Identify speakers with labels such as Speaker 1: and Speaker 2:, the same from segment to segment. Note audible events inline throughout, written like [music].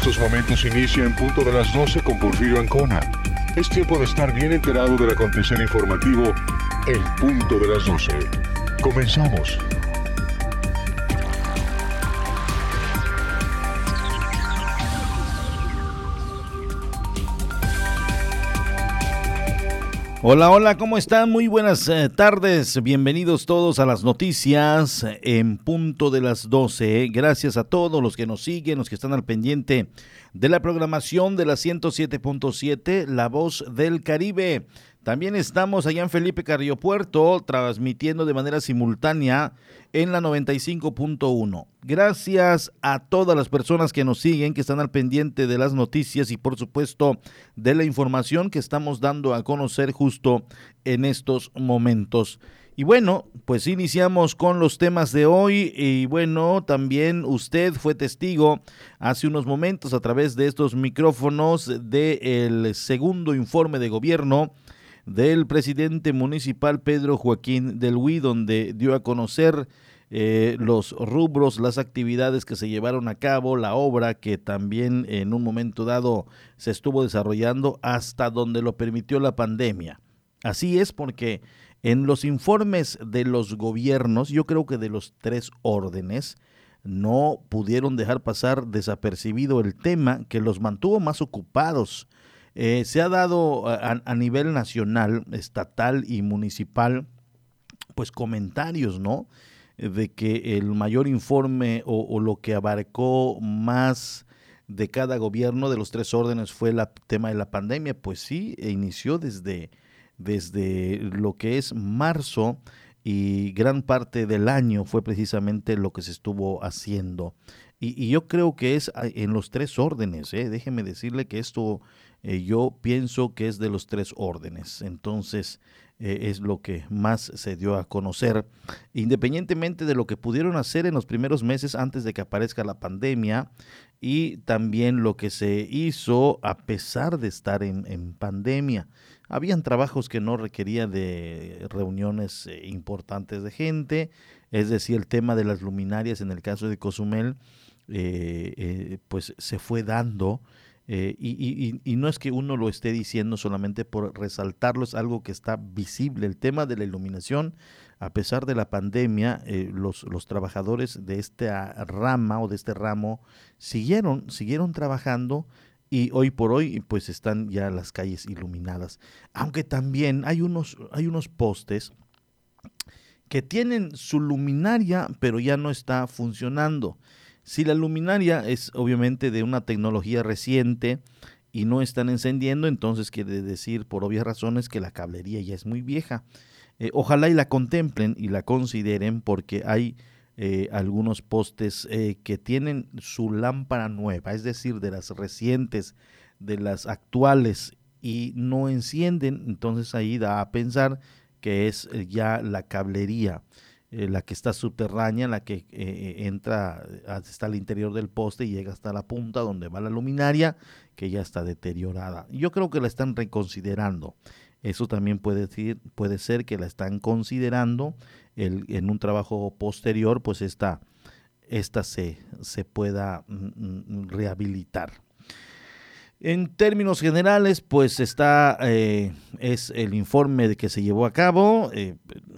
Speaker 1: estos momentos inicia en punto de las 12 con Porfirio Ancona. Es tiempo de estar bien enterado del acontecer informativo en punto de las 12. Comenzamos.
Speaker 2: Hola, hola, ¿cómo están? Muy buenas eh, tardes. Bienvenidos todos a las noticias en punto de las 12. Gracias a todos los que nos siguen, los que están al pendiente de la programación de la 107.7, La Voz del Caribe. También estamos allá en Felipe Carriopuerto, transmitiendo de manera simultánea en la 95.1. Gracias a todas las personas que nos siguen, que están al pendiente de las noticias y por supuesto de la información que estamos dando a conocer justo en estos momentos. Y bueno, pues iniciamos con los temas de hoy y bueno, también usted fue testigo hace unos momentos a través de estos micrófonos del segundo informe de gobierno del presidente municipal Pedro Joaquín del Huí, donde dio a conocer eh, los rubros, las actividades que se llevaron a cabo, la obra que también en un momento dado se estuvo desarrollando hasta donde lo permitió la pandemia. Así es porque en los informes de los gobiernos, yo creo que de los tres órdenes, no pudieron dejar pasar desapercibido el tema que los mantuvo más ocupados eh, se ha dado a, nivel nacional, estatal y municipal, pues comentarios, ¿no? De que el mayor informe o, lo que abarcó más de cada gobierno de los tres órdenes fue el tema de la pandemia. Pues sí, e inició desde, desde lo que es marzo y gran parte del año fue precisamente lo que se estuvo haciendo. Y, yo creo que es en los tres órdenes. ¿eh? Déjeme decirle que esto eh, yo pienso que es de los tres órdenes. Entonces, eh, es lo que más se dio a conocer. Independientemente de lo que pudieron hacer en los primeros meses antes de que aparezca la pandemia y también lo que se hizo a pesar de estar en, pandemia. Habían trabajos que no requerían de reuniones eh, importantes de gente, es decir, el tema de las luminarias en el caso de Cozumel, pues se fue dando eh, y, no es que uno lo esté diciendo solamente por resaltarlo, es algo que está visible. El tema de la iluminación, a pesar de la pandemia, eh, los, los, trabajadores de esta rama o de este ramo siguieron, siguieron trabajando y hoy por hoy pues están ya las calles iluminadas. Aunque también hay unos, hay unos postes que tienen su luminaria pero ya no está funcionando. Si la luminaria es obviamente de una tecnología reciente y no están encendiendo, entonces quiere decir por obvias razones que la cablería ya es muy vieja. Eh, ojalá y la contemplen y la consideren porque hay eh, algunos postes eh, que tienen su lámpara nueva, es decir, de las recientes, de las actuales y no encienden, entonces ahí da a pensar que es ya la cablería. Eh, la que está subterránea, la que eh, eh, entra hasta el interior del poste y llega hasta la punta donde va la luminaria, que ya está deteriorada. Yo creo que la están reconsiderando. Eso también puede, decir, puede ser que la están considerando en un trabajo posterior, pues esta, esta se, se pueda mm, mm, rehabilitar. En términos generales, pues está, eh, es el informe de que se llevó a cabo. Eh,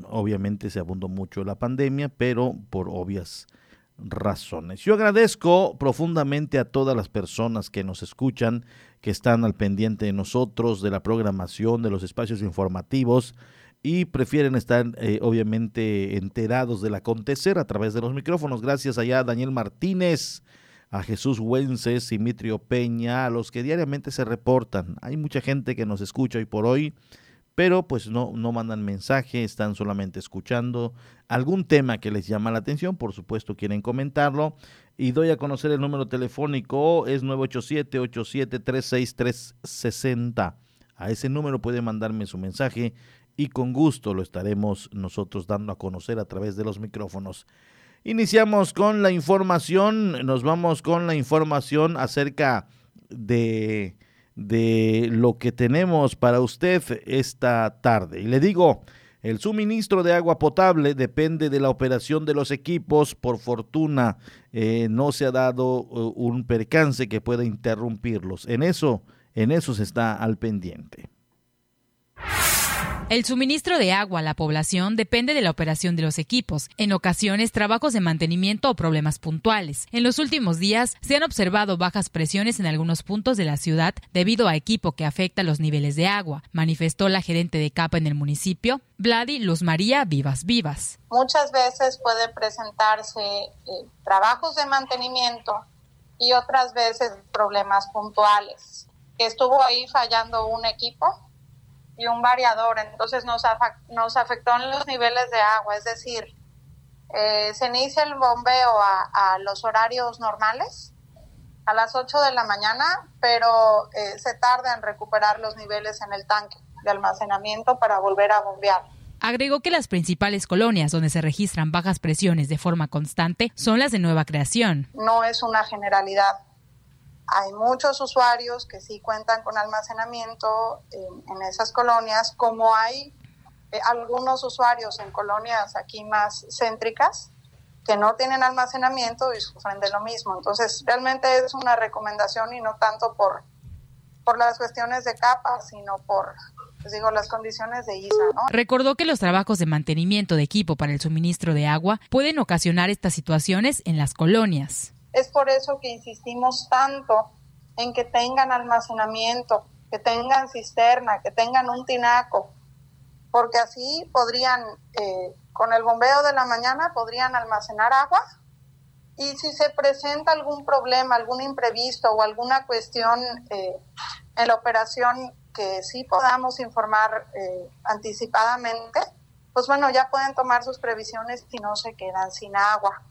Speaker 2: obviamente se abundó mucho la pandemia, pero por obvias razones. Yo agradezco profundamente a todas las personas que nos escuchan, que están al pendiente de nosotros, de la programación, de los espacios informativos y prefieren estar eh, obviamente enterados del acontecer a través de los micrófonos. Gracias allá Daniel Martínez a Jesús Wences, Simitrio Peña, a los que diariamente se reportan. Hay mucha gente que nos escucha hoy por hoy, pero pues no, no mandan mensaje, están solamente escuchando algún tema que les llama la atención, por supuesto quieren comentarlo. Y doy a conocer el número telefónico, es 987-8736-360. A ese número puede mandarme su mensaje y con gusto lo estaremos nosotros dando a conocer a través de los micrófonos. Iniciamos con la información, nos vamos con la información acerca de, de lo que tenemos para usted esta tarde. Y le digo El suministro de agua potable depende de la operación de los equipos. Por fortuna, eh, no se ha dado uh, un percance que pueda interrumpirlos. En eso, en eso se está al pendiente.
Speaker 3: El suministro de agua a la población depende de la operación de los equipos, en ocasiones trabajos de mantenimiento o problemas puntuales. En los últimos días se han observado bajas presiones en algunos puntos de la ciudad debido a equipo que afecta los niveles de agua, manifestó la gerente de capa en el municipio, Vladi Luz María Vivas Vivas.
Speaker 4: Muchas veces puede presentarse eh, trabajos de mantenimiento y otras veces problemas puntuales. Estuvo ahí fallando un equipo y un variador, entonces nos, nos afectó en los niveles de agua, es decir, eh, se inicia el bombeo a, los horarios normales, a las 8 de la mañana, pero eh, se tarda en recuperar los niveles en el tanque de almacenamiento para volver a bombear.
Speaker 3: Agregó que las principales colonias donde se registran bajas presiones de forma constante son las de nueva creación.
Speaker 4: No es una generalidad. Hay muchos usuarios que sí cuentan con almacenamiento en, esas colonias, como hay eh, algunos usuarios en colonias aquí más céntricas que no tienen almacenamiento y sufren de lo mismo. Entonces, realmente es una recomendación y no tanto por, por las cuestiones de capa, sino por, digo, las condiciones de ISA. ¿no?
Speaker 3: Recordó que los trabajos de mantenimiento de equipo para el suministro de agua pueden ocasionar estas situaciones en las colonias.
Speaker 4: Es por eso que insistimos tanto en que tengan almacenamiento, que tengan cisterna, que tengan un tinaco, porque así podrían, eh, con el bombeo de la mañana, podrían almacenar agua y si se presenta algún problema, algún imprevisto o alguna cuestión eh, en la operación que sí podamos informar eh, anticipadamente, pues bueno, ya pueden tomar sus previsiones y no se quedan sin agua.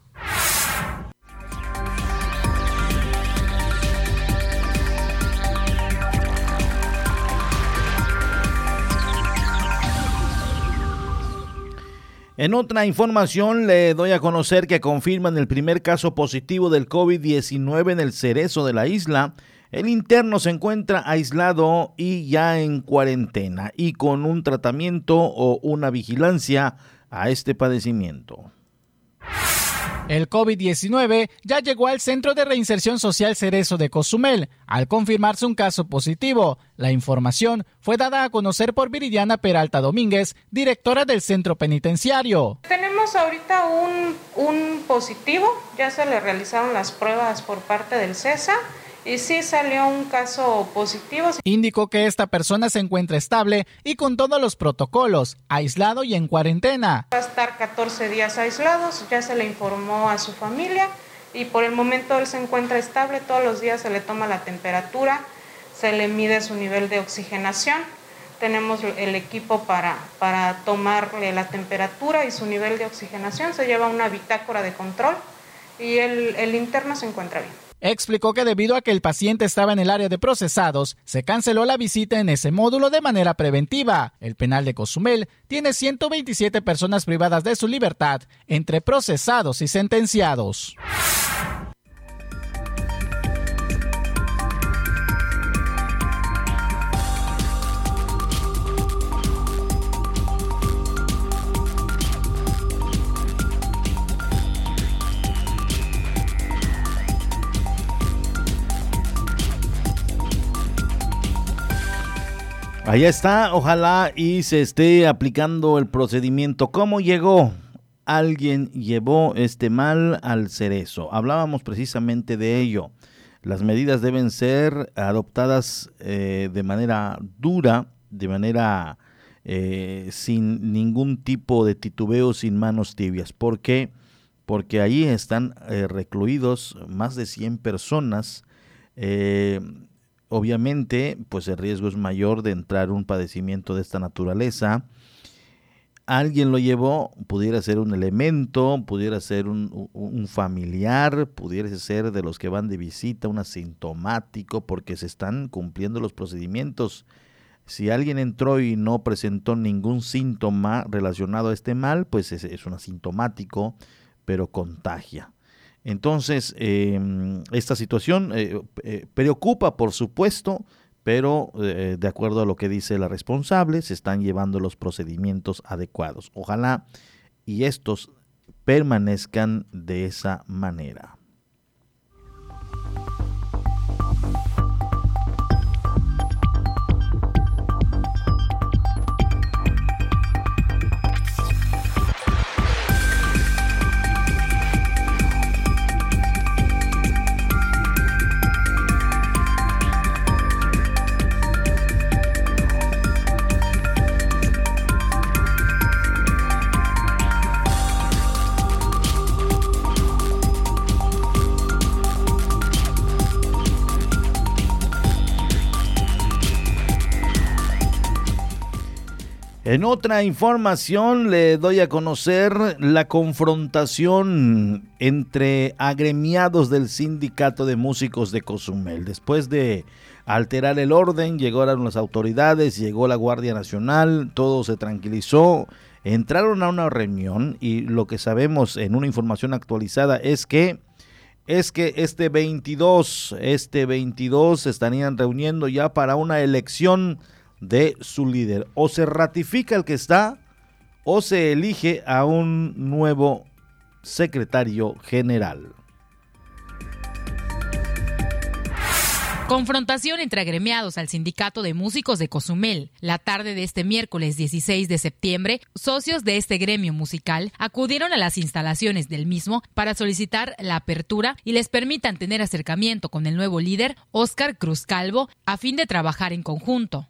Speaker 2: En otra información le doy a conocer que confirman el primer caso positivo del COVID-19 en el cerezo de la isla. El interno se encuentra aislado y ya en cuarentena y con un tratamiento o una vigilancia a este padecimiento.
Speaker 5: El COVID-19 ya llegó al Centro de Reinserción Social Cerezo de Cozumel, al confirmarse un caso positivo. La información fue dada a conocer por Viridiana Peralta Domínguez, directora del centro penitenciario.
Speaker 6: Tenemos ahorita un, un positivo, ya se le realizaron las pruebas por parte del CESA y sí salió un caso positivo.
Speaker 5: Indicó que esta persona se encuentra estable y con todos los protocolos, aislado y en cuarentena.
Speaker 6: Va a estar 14 días aislados, ya se le informó a su familia y por el momento él se encuentra estable, todos los días se le toma la temperatura, se le mide su nivel de oxigenación. Tenemos el equipo para, para tomarle la temperatura y su nivel de oxigenación, se lleva una bitácora de control y el, el interno se encuentra bien.
Speaker 5: Explicó que debido a que el paciente estaba en el área de procesados, se canceló la visita en ese módulo de manera preventiva. El penal de Cozumel tiene 127 personas privadas de su libertad entre procesados y sentenciados.
Speaker 2: Allá está, ojalá y se esté aplicando el procedimiento. ¿Cómo llegó? Alguien llevó este mal al cerezo. Hablábamos precisamente de ello. Las medidas deben ser adoptadas eh, de manera dura, de manera eh, sin ningún tipo de titubeo, sin manos tibias. ¿Por qué? Porque allí están eh, recluidos más de 100 personas obviamente, pues el riesgo es mayor de entrar un padecimiento de esta naturaleza. Alguien lo llevó, pudiera ser un elemento, pudiera ser un, familiar, pudiera ser de los que van de visita, un asintomático, porque se están cumpliendo los procedimientos. Si alguien entró y no presentó ningún síntoma relacionado a este mal, pues es un asintomático, pero contagia. Entonces, em, esta situación eh, eh, preocupa, por supuesto, pero eh, de acuerdo a lo que dice la responsable, se están llevando los procedimientos adecuados. Ojalá y estos permanezcan de esa manera. En otra información le doy a conocer la confrontación entre agremiados del sindicato de músicos de Cozumel. Después de alterar el orden, llegaron las autoridades, llegó la Guardia Nacional, todo se tranquilizó, entraron a una reunión y lo que sabemos en una información actualizada es que es que este 22, este 22 se estarían reuniendo ya para una elección de su líder. O se ratifica el que está o se elige a un nuevo secretario general.
Speaker 3: Confrontación entre agremiados al Sindicato de Músicos de Cozumel. La tarde de este miércoles 16 de septiembre, socios de este gremio musical acudieron a las instalaciones del mismo para solicitar la apertura y les permitan tener acercamiento con el nuevo líder, Óscar Cruz Calvo, a fin de trabajar en conjunto.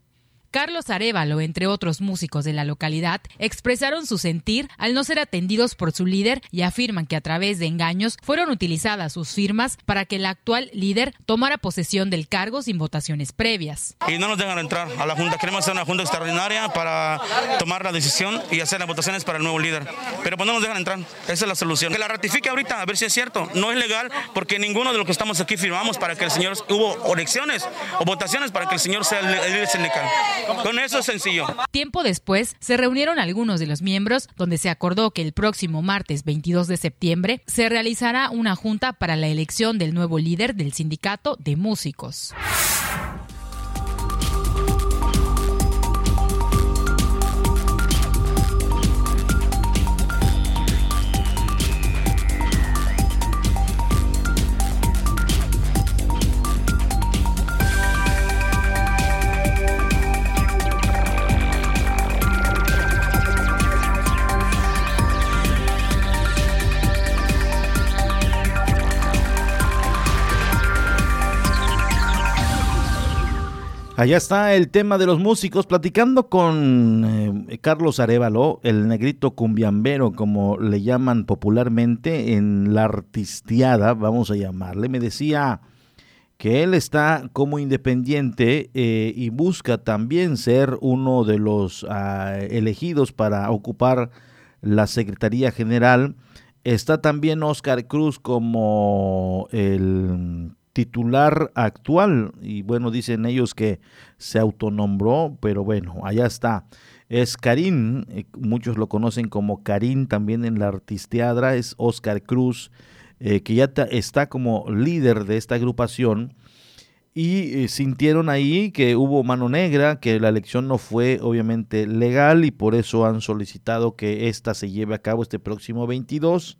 Speaker 3: Carlos Arevalo, entre otros músicos de la localidad, expresaron su sentir al no ser atendidos por su líder y afirman que a través de engaños fueron utilizadas sus firmas para que el actual líder tomara posesión del cargo sin votaciones previas.
Speaker 7: Y no nos dejan entrar a la Junta. Queremos hacer una Junta extraordinaria para tomar la decisión y hacer las votaciones para el nuevo líder. Pero pues no nos dejan entrar. Esa es la solución. Que la ratifique ahorita, a ver si es cierto. No es legal porque ninguno de los que estamos aquí firmamos para que el señor hubo elecciones o votaciones para que el señor sea el líder sindical. Con eso es sencillo.
Speaker 3: Tiempo después, se reunieron algunos de los miembros donde se acordó que el próximo martes 22 de septiembre se realizará una junta para la elección del nuevo líder del sindicato de músicos.
Speaker 2: Allá está el tema de los músicos, platicando con eh, Carlos Arevalo, el negrito cumbiambero, como le llaman popularmente en la artistiada, vamos a llamarle. Me decía que él está como independiente eh, y busca también ser uno de los ah, elegidos para ocupar la Secretaría General. Está también Oscar Cruz como el titular actual. Y bueno, dicen ellos que se autonombró, pero bueno, allá está. Es Karim, eh, muchos lo conocen como Karim también en la artisteadra, es Oscar Cruz, eh, que ya está como líder de esta agrupación. Y eh, sintieron ahí que hubo mano negra, que la elección no fue obviamente legal y por eso han solicitado que esta se lleve a cabo este próximo 22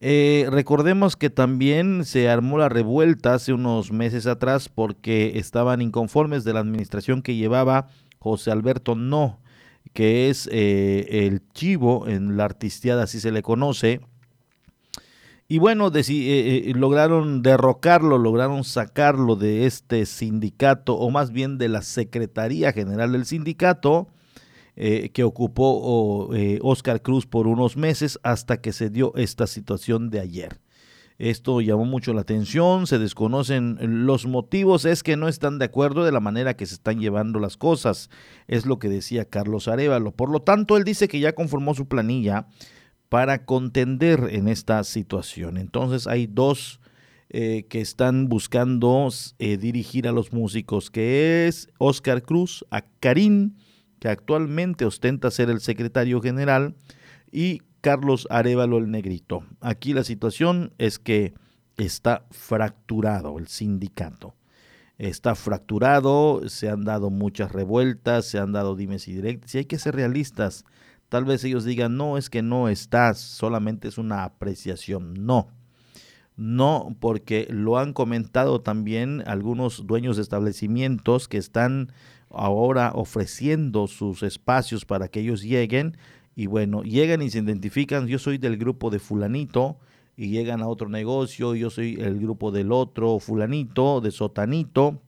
Speaker 2: eh, recordemos que también se armó la revuelta hace unos meses atrás porque estaban inconformes de la administración que llevaba José Alberto No, que es eh, el chivo en la artistiada, así se le conoce. Y bueno, eh, lograron derrocarlo, lograron sacarlo de este sindicato, o más bien de la Secretaría General del Sindicato, eh, que ocupó Oscar Cruz por unos meses hasta que se dio esta situación de ayer. Esto llamó mucho la atención, se desconocen los motivos, es que no están de acuerdo de la manera que se están llevando las cosas, es lo que decía Carlos Arevalo. Por lo tanto, él dice que ya conformó su planilla para contender en esta situación. Entonces hay dos eh, que están buscando eh, dirigir a los músicos, que es Oscar Cruz, a Karim, que actualmente ostenta ser el secretario general, y Carlos Arevalo el Negrito. Aquí la situación es que está fracturado el sindicato. está fracturado, se han dado muchas revueltas, se han dado dimes y directas, y hay que ser realistas. Tal vez ellos digan, no, es que no estás, solamente es una apreciación. No, no, porque lo han comentado también algunos dueños de establecimientos que están ahora ofreciendo sus espacios para que ellos lleguen y bueno, llegan y se identifican, yo soy del grupo de fulanito y llegan a otro negocio, yo soy el grupo del otro fulanito, de sotanito.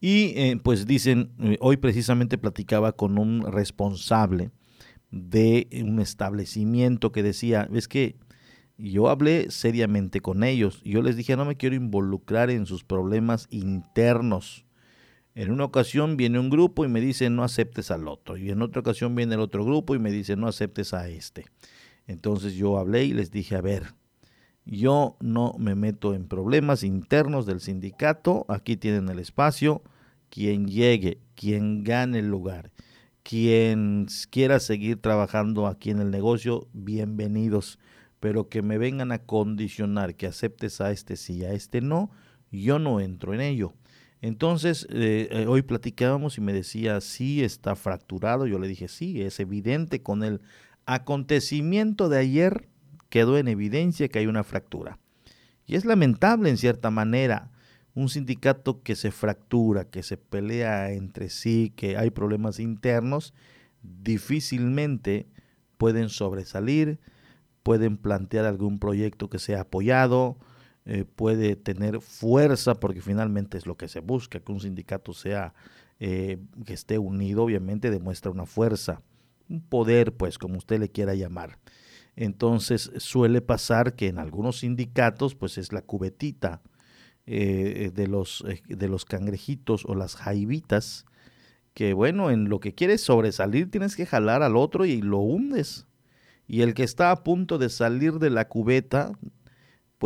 Speaker 2: Y eh, pues dicen, eh, hoy precisamente platicaba con un responsable de un establecimiento que decía, es que yo hablé seriamente con ellos. Yo les dije, no me quiero involucrar en sus problemas internos. En una ocasión viene un grupo y me dice, no aceptes al otro. Y en otra ocasión viene el otro grupo y me dice, no aceptes a este. Entonces yo hablé y les dije, a ver, yo no me meto en problemas internos del sindicato. Aquí tienen el espacio. Quien llegue, quien gane el lugar, quien quiera seguir trabajando aquí en el negocio, bienvenidos pero que me vengan a condicionar que aceptes a este sí, a este no, yo no entro en ello. Entonces, eh, eh, hoy platicábamos y me decía, sí, está fracturado. Yo le dije, sí, es evidente con el acontecimiento de ayer, quedó en evidencia que hay una fractura. Y es lamentable en cierta manera un sindicato que se fractura, que se pelea entre sí, que hay problemas internos, difícilmente pueden sobresalir, pueden plantear algún proyecto que sea apoyado, eh, puede tener fuerza, porque finalmente es lo que se busca, que un sindicato sea, eh, que esté unido, obviamente demuestra una fuerza, un poder, pues como usted le quiera llamar. Entonces suele pasar que en algunos sindicatos, pues es la cubetita eh, de, los, de los cangrejitos o las jaibitas, que bueno, en lo que quieres sobresalir tienes que jalar al otro y lo hundes y el que está a punto de salir de la cubeta,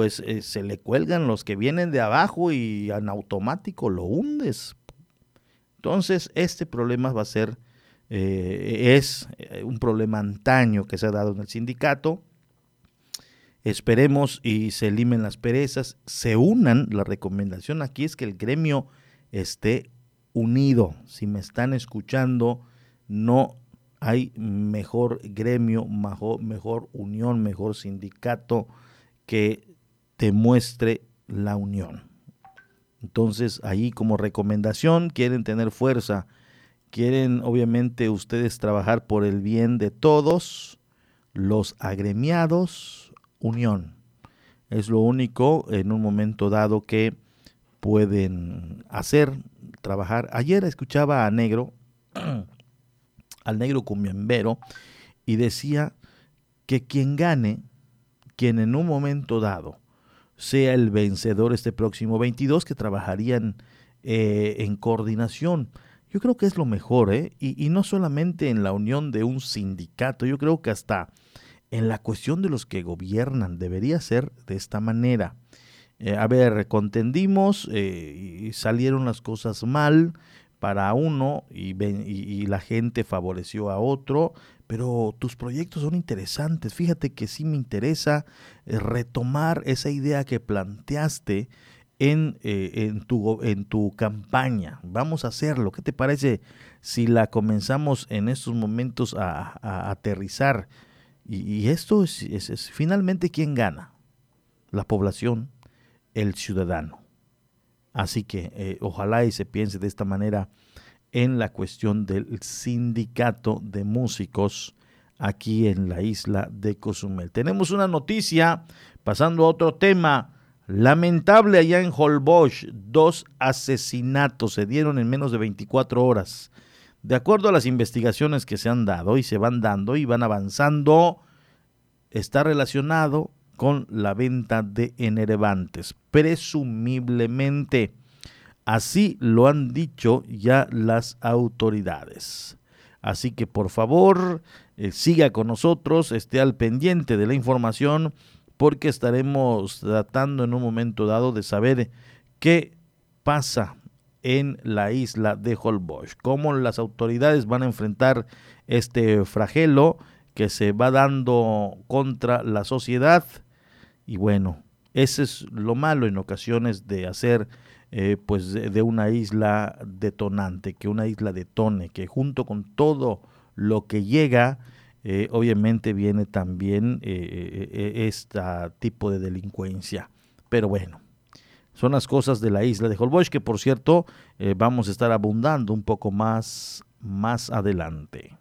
Speaker 2: pues eh, se le cuelgan los que vienen de abajo y en automático lo hundes. Entonces, este problema va a ser, eh, es eh, un problema antaño que se ha dado en el sindicato. Esperemos y se limen las perezas, se unan. La recomendación aquí es que el gremio esté unido. Si me están escuchando, no hay mejor gremio, mejor, unión, mejor sindicato que te muestre la unión. Entonces, ahí como recomendación, quieren tener fuerza, quieren obviamente ustedes trabajar por el bien de todos, los agremiados, unión. Es lo único en un momento dado que pueden hacer, trabajar. Ayer escuchaba a Negro [clears throat] al negro cumbiambero y decía que quien gane, quien en un momento dado sea el vencedor este próximo 22, que trabajarían eh, en coordinación. Yo creo que es lo mejor, ¿eh? Y, no solamente en la unión de un sindicato, yo creo que hasta en la cuestión de los que gobiernan debería ser de esta manera. Eh, a ver, contendimos eh, y salieron las cosas mal, para uno y, y, la gente favoreció a otro, pero tus proyectos son interesantes. Fíjate que sí me interesa eh, retomar esa idea que planteaste en, eh, en, tu, en tu campaña. Vamos a hacerlo. ¿Qué te parece si la comenzamos en estos momentos a, aterrizar? Y, esto es, es finalmente quién gana. La población, el ciudadano. Así que eh, ojalá y se piense de esta manera en la cuestión del sindicato de músicos aquí en la isla de Cozumel. Tenemos una noticia, pasando a otro tema, lamentable allá en Holbox, dos asesinatos se dieron en menos de 24 horas. De acuerdo a las investigaciones que se han dado y se van dando y van avanzando, está relacionado con la venta de enervantes, presumiblemente. Así lo han dicho ya las autoridades. Así que por favor, eh, siga con nosotros, esté al pendiente de la información, porque estaremos tratando en un momento dado de saber qué pasa en la isla de Holbox, cómo las autoridades van a enfrentar este flagelo que se va dando contra la sociedad y bueno, ese es lo malo en ocasiones de hacer eh, pues de una isla detonante, que una isla detone, que junto con todo lo que llega, eh, obviamente viene también este tipo de delincuencia. Pero bueno, son las cosas de la isla de Holbox, que por cierto vamos a estar abundando un poco más más adelante.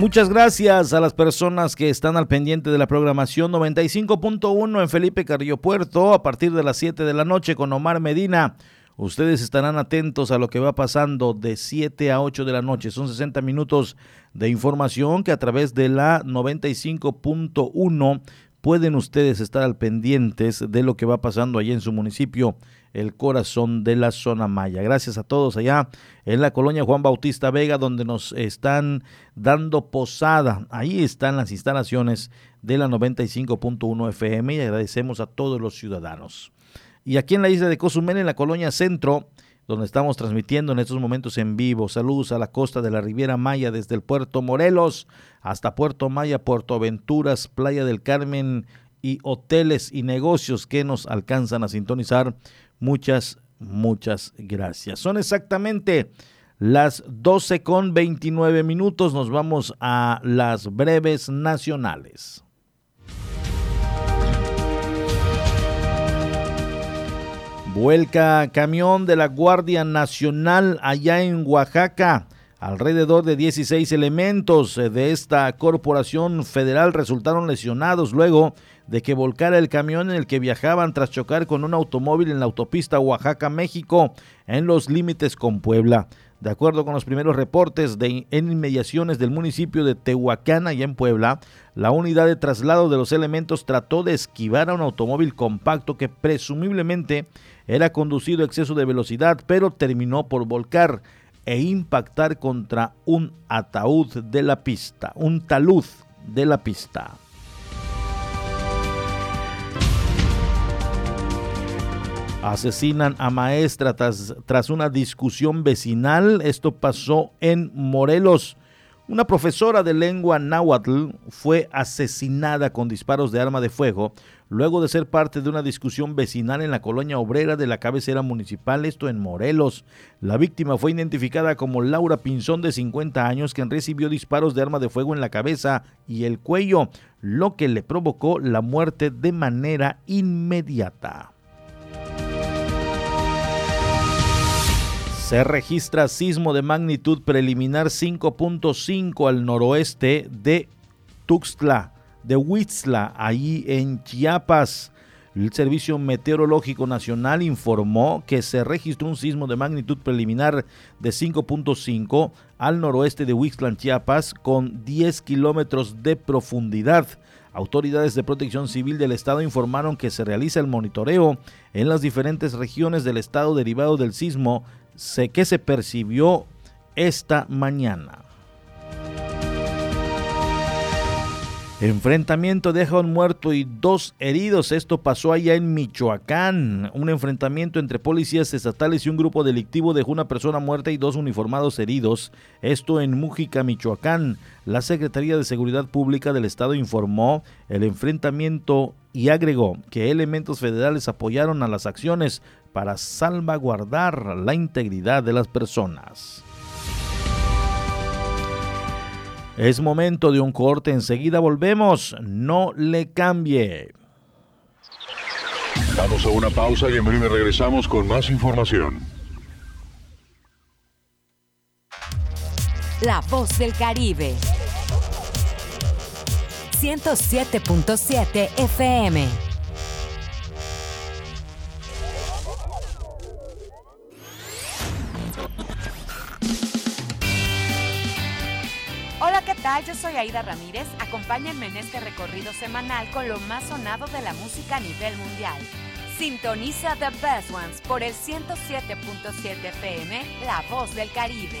Speaker 2: Muchas gracias a las personas que están al pendiente de la programación 95.1 en Felipe Carrillo Puerto a partir de las 7 de la noche con Omar Medina. Ustedes estarán atentos a lo que va pasando de 7 a 8 de la noche. Son 60 minutos de información que a través de la 95.1 pueden ustedes estar al pendientes de lo que va pasando allí en su municipio, el corazón de la zona maya. Gracias a todos allá en la colonia Juan Bautista Vega, donde nos están dando posada. Ahí están las instalaciones de la 95.1 FM y agradecemos a todos los ciudadanos. Y aquí en la isla de Cozumel, en la colonia Centro, donde estamos transmitiendo en estos momentos en vivo. Saludos a la costa de la Riviera Maya desde el puerto Morelos hasta Puerto Maya, Puerto Aventuras, Playa del Carmen y hoteles y negocios que nos alcanzan a sintonizar. Muchas, muchas gracias. Son exactamente las 12 con 29 minutos. Nos vamos a las breves nacionales. Vuelca camión de la Guardia Nacional allá en Oaxaca. Alrededor de 16 elementos de esta corporación federal resultaron lesionados luego de que volcara el camión en el que viajaban tras chocar con un automóvil en la autopista Oaxaca-México en los límites con Puebla. De acuerdo con los primeros reportes en inmediaciones del municipio de Tehuacán, y en Puebla, la unidad de traslado de los elementos trató de esquivar a un automóvil compacto que presumiblemente era conducido a exceso de velocidad, pero terminó por volcar e impactar contra un ataúd de la pista, un talud de la pista. Asesinan a maestra tras, tras, una discusión vecinal. Esto pasó en Morelos. Una profesora de lengua náhuatl fue asesinada con disparos de arma de fuego luego de ser parte de una discusión vecinal en la colonia obrera de la cabecera municipal, esto en Morelos. La víctima fue identificada como Laura Pinzón de 50 años, quien recibió disparos de arma de fuego en la cabeza y el cuello, lo que le provocó la muerte de manera inmediata. Se registra sismo de magnitud preliminar 5.5 al noroeste de Tuxtla, de Huitzla, ahí en Chiapas. El Servicio Meteorológico Nacional informó que se registró un sismo de magnitud preliminar de 5.5 al noroeste de Huixtla, Chiapas, con 10 kilómetros de profundidad. Autoridades de protección civil del estado informaron que se realiza el monitoreo en las diferentes regiones del estado derivado del sismo que se percibió esta mañana. Enfrentamiento deja un muerto y dos heridos. Esto pasó allá en Michoacán. Un enfrentamiento entre policías estatales y un grupo delictivo dejó una persona muerta y dos uniformados heridos. Esto en Mújica, Michoacán. La Secretaría de Seguridad Pública del Estado informó el enfrentamiento y agregó que elementos federales apoyaron a las acciones para salvaguardar la integridad de las personas. Es momento de un corte, enseguida volvemos, no le cambie.
Speaker 1: Damos a una pausa y en breve regresamos con más información.
Speaker 8: La voz del Caribe. 107.7 FM. Tal? Yo soy Aida Ramírez. Acompáñenme en este recorrido semanal con lo más sonado de la música a nivel mundial. Sintoniza The Best Ones por el 107.7 FM, La Voz del Caribe.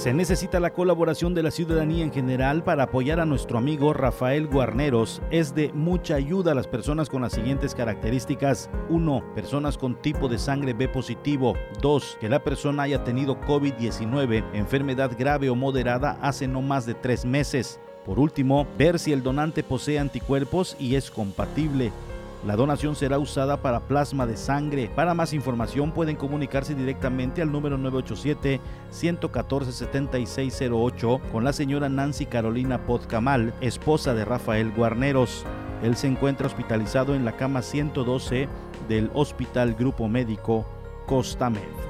Speaker 2: Se necesita la colaboración de la ciudadanía en general para apoyar a nuestro amigo Rafael Guarneros. Es de mucha ayuda a las personas con las siguientes características. 1. Personas con tipo de sangre B positivo. 2. Que la persona haya tenido COVID-19, enfermedad grave o moderada hace no más de 3 meses. Por último, ver si el donante posee anticuerpos y es compatible. La donación será usada para plasma de sangre. Para más información pueden comunicarse directamente al número 987-114-7608 con la señora Nancy Carolina Podcamal, esposa de Rafael Guarneros. Él se encuentra hospitalizado en la cama 112 del Hospital Grupo Médico Costa Med.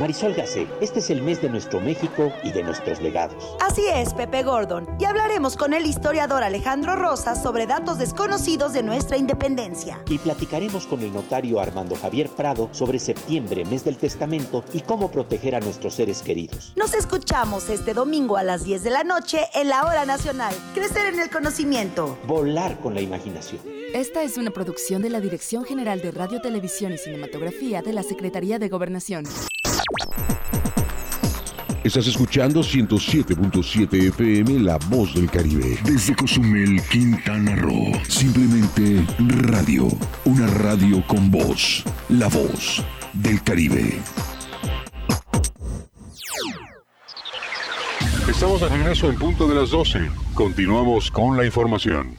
Speaker 9: Marisol Gacé, este es el mes de nuestro México y de nuestros legados.
Speaker 10: Así es, Pepe Gordon. Y hablaremos con el historiador Alejandro Rosas sobre datos desconocidos de nuestra independencia.
Speaker 9: Y platicaremos con el notario Armando Javier Prado sobre septiembre, mes del testamento, y cómo proteger a nuestros seres queridos.
Speaker 10: Nos escuchamos este domingo a las 10 de la noche en la Hora Nacional. Crecer en el conocimiento.
Speaker 9: Volar con la imaginación.
Speaker 11: Esta es una producción de la Dirección General de Radio, Televisión y Cinematografía de la Secretaría de Gobernación.
Speaker 1: Estás escuchando 107.7 FM La Voz del Caribe. Desde Cozumel, Quintana Roo. Simplemente radio. Una radio con voz. La Voz del Caribe. Estamos de regreso en punto de las 12. Continuamos con la información.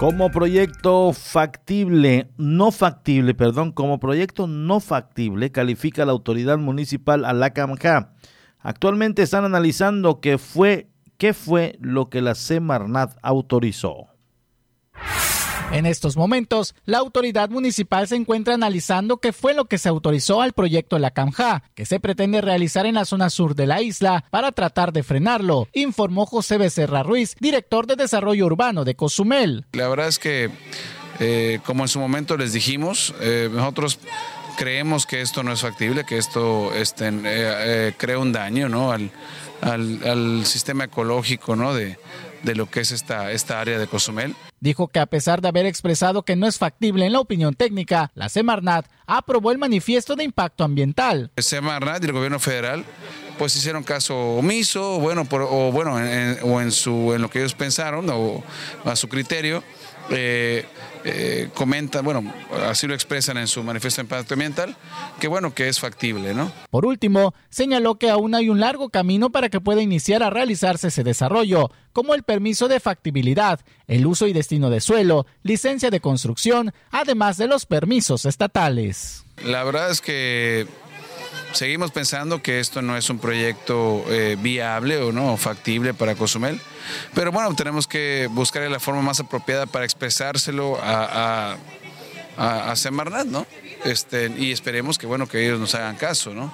Speaker 2: Como proyecto factible, no factible, perdón, como proyecto no factible, califica la autoridad municipal Alacamjá. Actualmente están analizando qué fue, qué fue lo que la Semarnat autorizó.
Speaker 5: En estos momentos, la autoridad municipal se encuentra analizando qué fue lo que se autorizó al proyecto La Camja, que se pretende realizar en la zona sur de la isla para tratar de frenarlo, informó José Becerra Ruiz, director de Desarrollo Urbano de Cozumel.
Speaker 12: La verdad es que, eh, como en su momento les dijimos, eh, nosotros creemos que esto no es factible, que esto este, eh, crea un daño ¿no? al, al, al sistema ecológico ¿no? de, de lo que es esta, esta área de Cozumel.
Speaker 5: Dijo que a pesar de haber expresado que no es factible en la opinión técnica, la Semarnat aprobó el manifiesto de impacto ambiental.
Speaker 12: Semarnat y el gobierno federal pues hicieron caso omiso, bueno, por, o bueno, en, o en, su, en lo que ellos pensaron, o a su criterio, eh, eh, comentan, bueno, así lo expresan en su manifiesto de impacto ambiental, que bueno, que es factible, ¿no?
Speaker 5: Por último, señaló que aún hay un largo camino para que pueda iniciar a realizarse ese desarrollo, como el permiso de factibilidad, el uso y destino de suelo, licencia de construcción, además de los permisos estatales.
Speaker 12: La verdad es que seguimos pensando que esto no es un proyecto eh, viable o no factible para Cozumel, pero bueno, tenemos que buscar la forma más apropiada para expresárselo a, a, a Semarnat, ¿no? Este, y esperemos que bueno que ellos nos hagan caso, ¿no?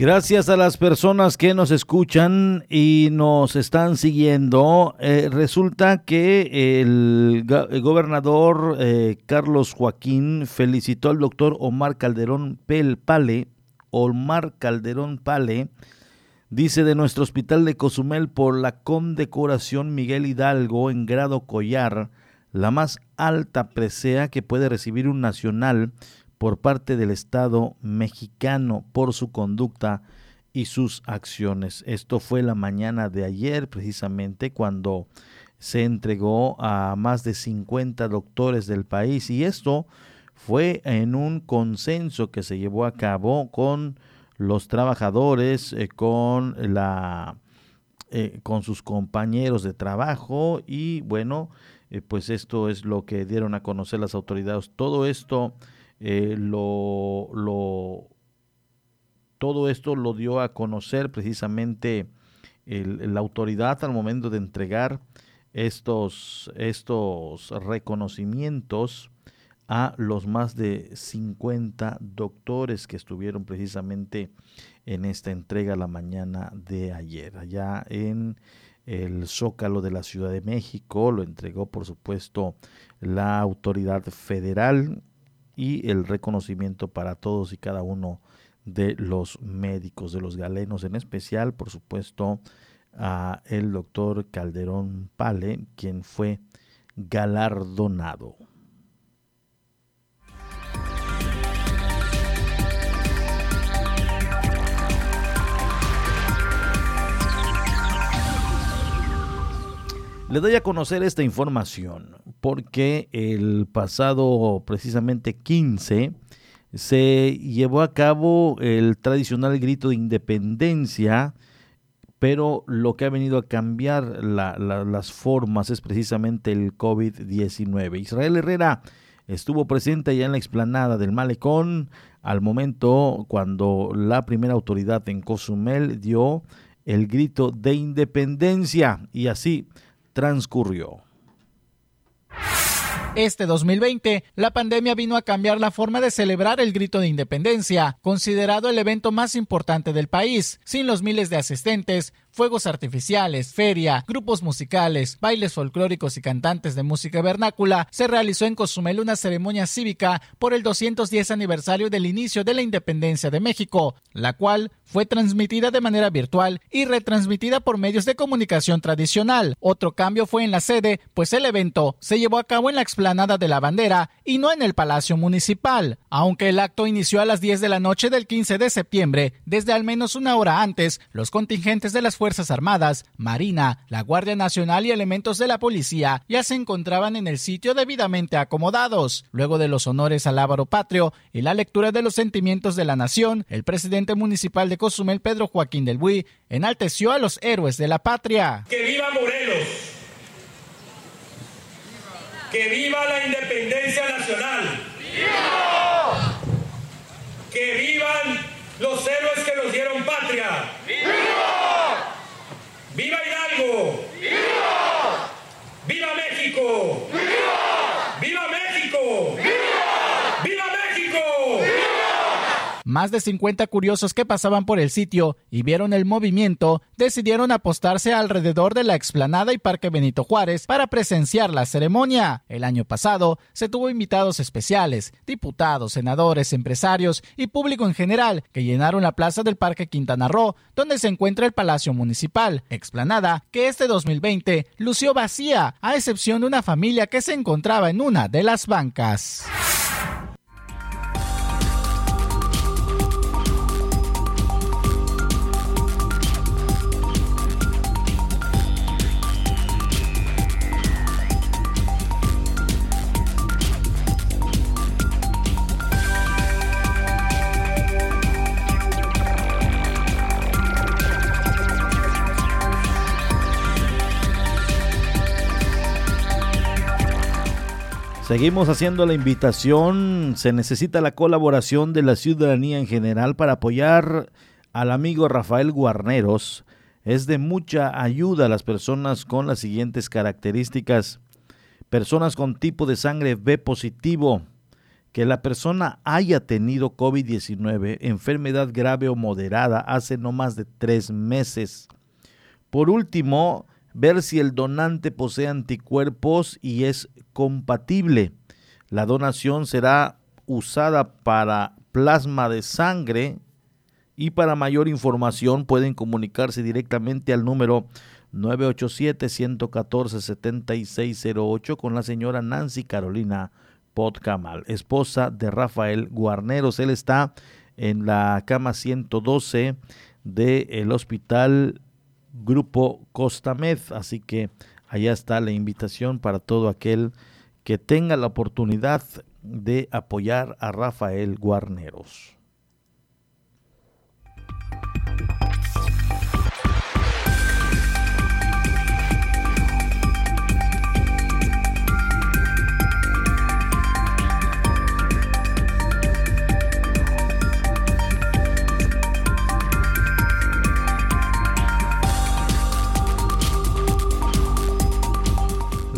Speaker 2: Gracias a las personas que nos escuchan y nos están siguiendo. Eh, resulta que el, gobernador eh, Carlos Joaquín felicitó al doctor Omar Calderón Pale, Omar Calderón Pale, dice de nuestro hospital de Cozumel por la condecoración Miguel Hidalgo en grado collar, la más alta presea que puede recibir un nacional por parte del Estado mexicano por su conducta y sus acciones. Esto fue la mañana de ayer, precisamente cuando se entregó a más de 50 doctores del país y esto fue en un consenso que se llevó a cabo con los trabajadores, eh, con la eh, con sus compañeros de trabajo y bueno, eh, pues esto es lo que dieron a conocer las autoridades. Todo esto eh, lo, lo, todo esto lo dio a conocer precisamente la autoridad al momento de entregar estos, estos reconocimientos a los más de 50 doctores que estuvieron precisamente en esta entrega la mañana de ayer, allá en el Zócalo de la Ciudad de México, lo entregó por supuesto la autoridad federal y el reconocimiento para todos y cada uno de los médicos, de los galenos, en especial, por supuesto, a el doctor Calderón Pale, quien fue galardonado. Le doy a conocer esta información porque el pasado precisamente 15 se llevó a cabo el tradicional grito de independencia, pero lo que ha venido a cambiar las formas es precisamente el COVID-19. Israel Herrera estuvo presente allá en la explanada del malecón al momento cuando la primera autoridad en Cozumel dio el grito de independencia y así transcurrió.
Speaker 5: Este 2020, la pandemia vino a cambiar la forma de celebrar el grito de independencia, considerado el evento más importante del país. Sin los miles de asistentes, fuegos artificiales, feria, grupos musicales, bailes folclóricos y cantantes de música vernácula, se realizó en Cozumel una ceremonia cívica por el 210 aniversario del inicio de la independencia de México, la cual fue transmitida de manera virtual y retransmitida por medios de comunicación tradicional. Otro cambio fue en la sede, pues el evento se llevó a cabo en la explanada de la bandera y no en el Palacio Municipal. Aunque el acto inició a las 10 de la noche del 15 de septiembre, desde al menos una hora antes, los contingentes de las Fuerzas Armadas, Marina, la Guardia Nacional y elementos de la policía ya se encontraban en el sitio debidamente acomodados. Luego de los honores al Ávaro Patrio y la lectura de los sentimientos de la nación, el presidente municipal de Cozumel, Pedro Joaquín del Buy, enalteció a los héroes de la patria.
Speaker 13: ¡Que viva Morelos! ¡Que viva la independencia nacional! ¡Viva! ¡Que vivan los héroes que nos dieron patria! ¡Viva! ¡Viva Hidalgo! ¡Viva! ¡Viva México! ¡Viva! ¡Viva México! ¡Viva! ¡Viva México!
Speaker 5: Más de 50 curiosos que pasaban por el sitio y vieron el movimiento decidieron apostarse alrededor de la explanada y Parque Benito Juárez para presenciar la ceremonia. El año pasado se tuvo invitados especiales, diputados, senadores, empresarios y público en general que llenaron la plaza del Parque Quintana Roo, donde se encuentra el Palacio Municipal, explanada que este 2020 lució vacía, a excepción de una familia que se encontraba en una de las bancas.
Speaker 2: Seguimos haciendo la invitación. Se necesita la colaboración de la ciudadanía en general para apoyar al amigo Rafael Guarneros. Es de mucha ayuda a las personas con las siguientes características. Personas con tipo de sangre B positivo que la persona haya tenido COVID-19, enfermedad grave o moderada, hace no más de tres meses. Por último, ver si el donante posee anticuerpos y es compatible. La donación será usada para plasma de sangre y para mayor información pueden comunicarse directamente al número 987-114-7608 con la señora Nancy Carolina Podcamal, esposa de Rafael Guarneros. Él está en la cama 112 del hospital Grupo Costamed, así que allá está la invitación para todo aquel que tenga la oportunidad de apoyar a Rafael Guarneros.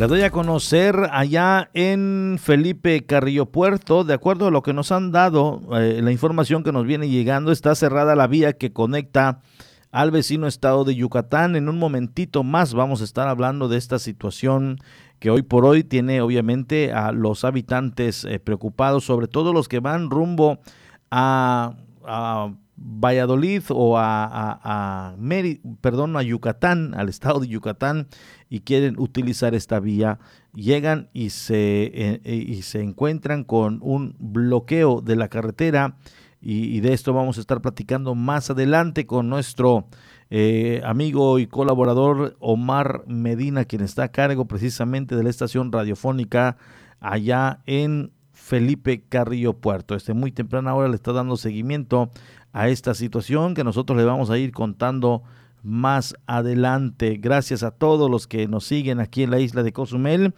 Speaker 2: Le doy a conocer allá en Felipe Carrillo Puerto, de acuerdo a lo que nos han dado, eh, la información que nos viene llegando, está cerrada la vía que conecta al vecino estado de Yucatán. En un momentito más vamos a estar hablando de esta situación que hoy por hoy tiene obviamente a los habitantes eh, preocupados, sobre todo los que van rumbo a, a Valladolid o a, a, perdón, a Yucatán, al estado de Yucatán, y quieren utilizar esta vía, llegan y se, eh, eh, y se encuentran con un bloqueo de la carretera, y, de esto vamos a estar platicando más adelante con nuestro eh, amigo y colaborador Omar Medina, quien está a cargo precisamente de la estación radiofónica allá en Felipe Carrillo Puerto. Este muy temprana hora le está dando seguimiento a esta situación que nosotros le vamos a ir contando más adelante. Gracias a todos los que nos siguen aquí en la isla de Cozumel,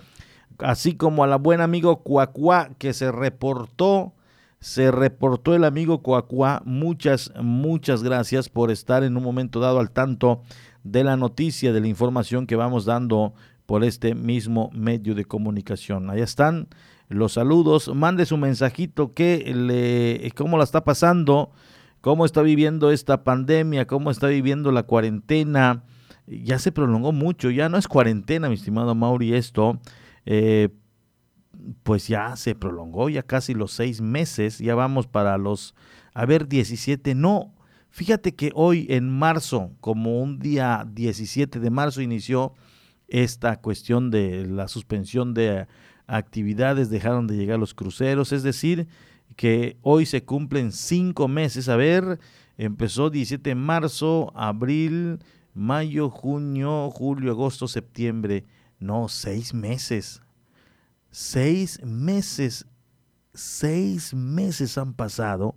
Speaker 2: así como a la buen amigo Cuacuá que se reportó, se reportó el amigo Cuacuá. Muchas, muchas gracias por estar en un momento dado al tanto de la noticia, de la información que vamos dando por este mismo medio de comunicación. Allá están los saludos. Mande su mensajito que le, cómo la está pasando cómo está viviendo esta pandemia, cómo está viviendo la cuarentena. Ya se prolongó mucho, ya no es cuarentena, mi estimado Mauri, esto. Eh, pues ya se prolongó, ya casi los seis meses, ya vamos para los, a ver, 17, no, fíjate que hoy en marzo, como un día 17 de marzo, inició esta cuestión de la suspensión de actividades, dejaron de llegar los cruceros, es decir, que hoy se cumplen cinco meses. A ver, empezó 17 de marzo, abril, mayo, junio, julio, agosto, septiembre. No, seis meses. Seis meses. Seis meses han pasado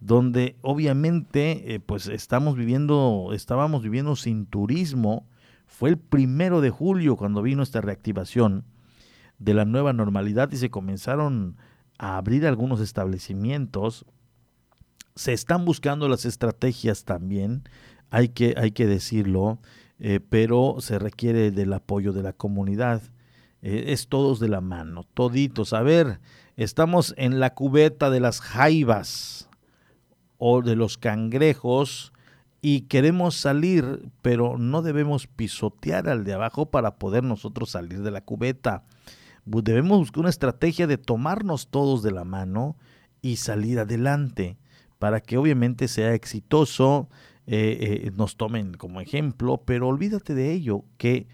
Speaker 2: donde obviamente eh, pues estamos viviendo, estábamos viviendo sin turismo. Fue el primero de julio cuando vino esta reactivación de la nueva normalidad y se comenzaron a abrir algunos establecimientos. Se están buscando las estrategias también, hay que, hay que decirlo, eh, pero se requiere del apoyo de la comunidad. Eh, es todos de la mano, toditos. A ver, estamos en la cubeta de las jaivas o de los cangrejos y queremos salir, pero no debemos pisotear al de abajo para poder nosotros salir de la cubeta debemos buscar una estrategia de tomarnos todos de la mano y salir adelante para que obviamente sea exitoso, eh, eh, nos tomen como ejemplo, pero olvídate de ello, que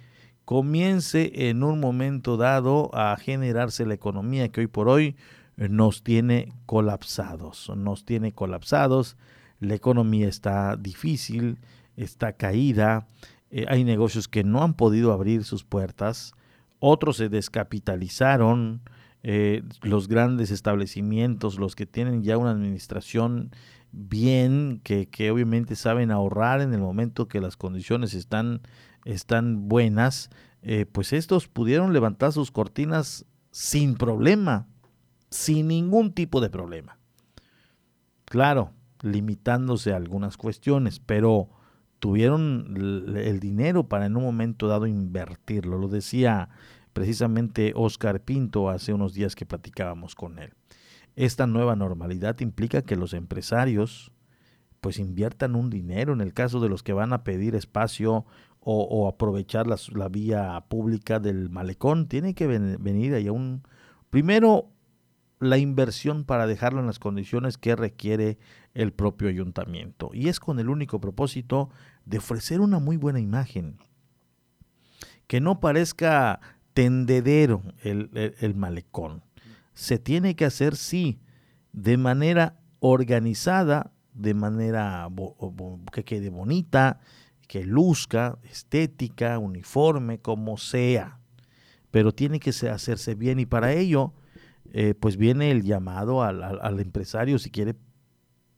Speaker 2: comience en un momento dado a generarse la economía que hoy por hoy nos tiene colapsados, nos tiene colapsados, la economía está difícil, está caída, eh, hay negocios que no han podido abrir sus puertas, otros se descapitalizaron, eh, los grandes establecimientos, los que tienen ya una administración bien, que, obviamente saben ahorrar en el momento que las condiciones están, están buenas, eh, pues estos pudieron levantar sus cortinas sin problema, sin ningún tipo de problema. Claro, limitándose a algunas cuestiones, pero tuvieron el dinero para en un momento dado invertirlo. Lo decía precisamente Oscar Pinto hace unos días que platicábamos con él. esta nueva normalidad implica que los empresarios pues inviertan un dinero en el caso de los que van a pedir espacio o, aprovechar la, vía pública del malecón. Tiene que venir ahí un... Primero, la inversión para dejarlo en las condiciones que requiere el propio ayuntamiento. Y es con el único propósito de ofrecer una muy buena imagen. Que no parezca tendedero el, malecón. Se tiene que hacer, sí, de manera organizada, de manera que quede bonita, que luzca, estética, uniforme, como sea. Pero tiene que hacerse bien y para ello, eh, pues viene el llamado al, al empresario si quiere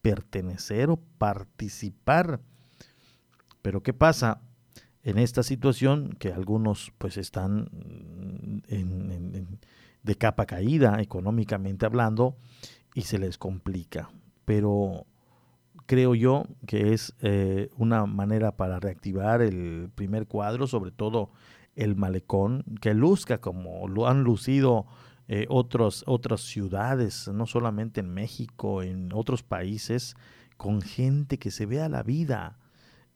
Speaker 2: pertenecer o participar. Pero ¿qué pasa? en esta situación que algunos pues están de capa caída económicamente hablando y se les complica. Pero creo yo que es eh, una manera para reactivar el primer cuadro, sobre todo el malecón, que luzca como lo han lucido eh, otros, otras ciudades, no solamente en México, en otros países, con gente que se vea la vida,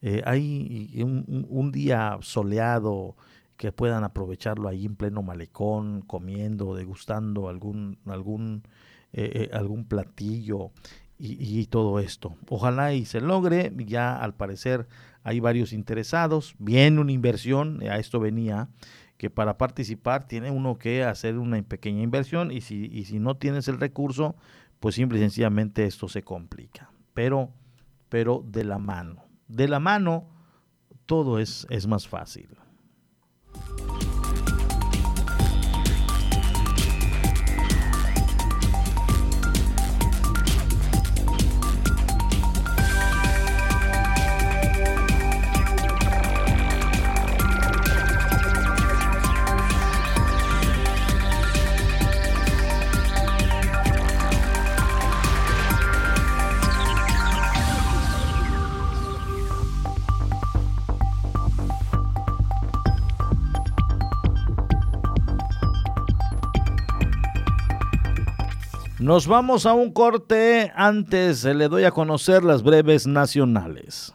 Speaker 2: eh, hay un, día soleado que puedan aprovecharlo ahí en pleno malecón, comiendo, degustando algún, algún, eh, algún platillo y, todo esto. Ojalá y se logre, ya al parecer hay varios interesados, bien una inversión, a esto venía, que para participar tiene uno que hacer una pequeña inversión y si, y si no tienes el recurso, pues simple y sencillamente esto se complica. Pero, pero de la mano de la mano, todo es, es más fácil. Nos vamos a un corte. Antes le doy a conocer las breves nacionales.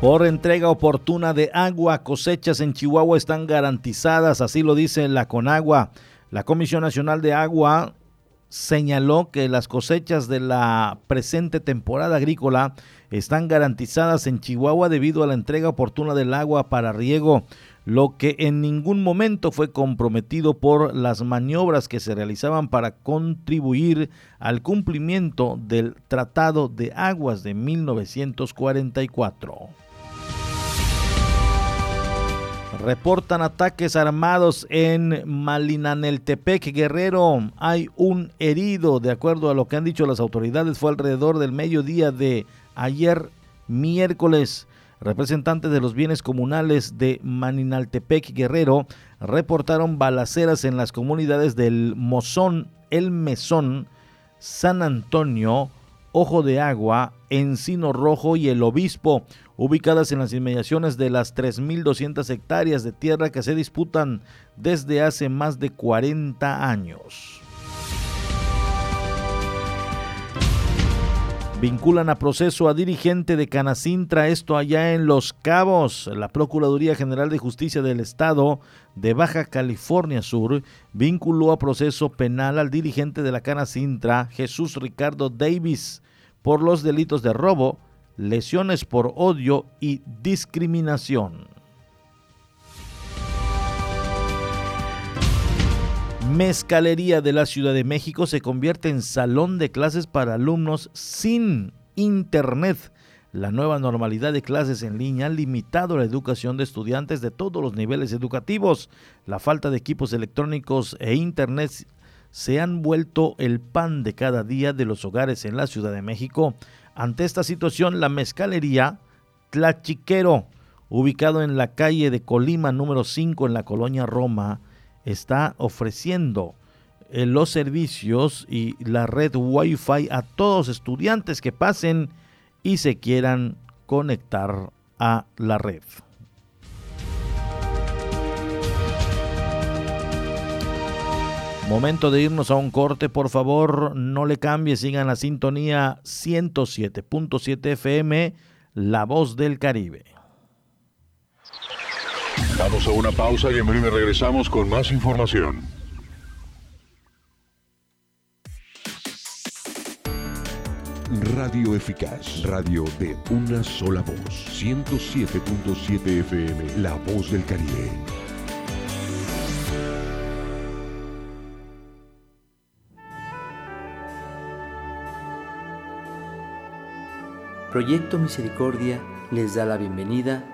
Speaker 2: Por entrega oportuna de agua, cosechas en Chihuahua están garantizadas, así lo dice la Conagua. La Comisión Nacional de Agua señaló que las cosechas de la presente temporada agrícola están garantizadas en Chihuahua debido a la entrega oportuna del agua para riego lo que en ningún momento fue comprometido por las maniobras que se realizaban para contribuir al cumplimiento del Tratado de Aguas de 1944. Reportan ataques armados en Malinaneltepec, Guerrero. Hay un herido, de acuerdo a lo que han dicho las autoridades, fue alrededor del mediodía de ayer miércoles. Representantes de los bienes comunales de Maninaltepec Guerrero reportaron balaceras en las comunidades del Mozón, El Mesón, San Antonio, Ojo de Agua, Encino Rojo y El Obispo, ubicadas en las inmediaciones de las 3.200 hectáreas de tierra que se disputan desde hace más de 40 años. Vinculan a proceso a dirigente de Canacintra, esto allá en Los Cabos. La Procuraduría General de Justicia del Estado de Baja California Sur vinculó a proceso penal al dirigente de la Canacintra, Jesús Ricardo Davis, por los delitos de robo, lesiones por odio y discriminación. Mezcalería de la Ciudad de México se convierte en salón de clases para alumnos sin Internet. La nueva normalidad de clases en línea ha limitado la educación de estudiantes de todos los niveles educativos. La falta de equipos electrónicos e Internet se han vuelto el pan de cada día de los hogares en la Ciudad de México. Ante esta situación, la mezcalería Tlachiquero, ubicado en la calle de Colima número 5 en la colonia Roma, está ofreciendo eh, los servicios y la red Wi-Fi a todos estudiantes que pasen y se quieran conectar a la red. Momento de irnos a un corte, por favor, no le cambie, sigan la sintonía 107.7 FM, La Voz del Caribe.
Speaker 1: Vamos a una pausa y en breve regresamos con más información. Radio Eficaz, radio de una sola voz, 107.7 FM, La Voz del Caribe.
Speaker 14: Proyecto Misericordia les da la bienvenida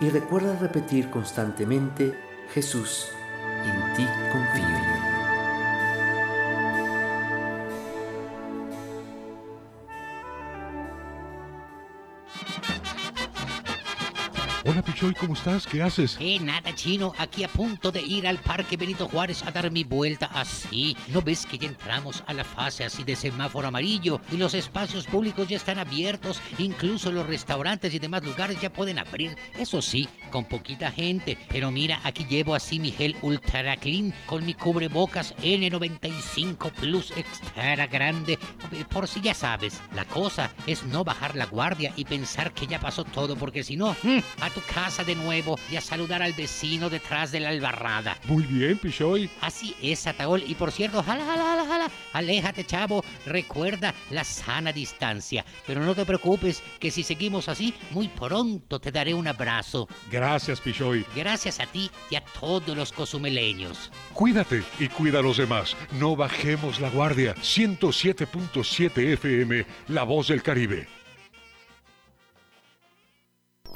Speaker 15: Y recuerda repetir constantemente, Jesús, en ti confío.
Speaker 1: Hola Pichoy, ¿cómo estás? ¿Qué haces?
Speaker 16: Eh, nada, chino. Aquí a punto de ir al Parque Benito Juárez a dar mi vuelta así. ¿No ves que ya entramos a la fase así de semáforo amarillo? Y los espacios públicos ya están abiertos. Incluso los restaurantes y demás lugares ya pueden abrir. Eso sí, con poquita gente. Pero mira, aquí llevo así mi gel Ultra Clean con mi cubrebocas N95 Plus extra grande. Por si ya sabes, la cosa es no bajar la guardia y pensar que ya pasó todo, porque si no, mm, a tu casa de nuevo y a saludar al vecino detrás de la albarrada.
Speaker 1: Muy bien, Pichoy.
Speaker 16: Así es, Ataol. Y por cierto, jala, jala, jala, jala. Aléjate, chavo. Recuerda la sana distancia. Pero no te preocupes, que si seguimos así, muy pronto te daré un abrazo.
Speaker 1: Gracias, Pichoy.
Speaker 16: Gracias a ti y a todos los cozumeleños.
Speaker 1: Cuídate y cuida a los demás. No bajemos la guardia. 107.7 FM, La Voz del Caribe.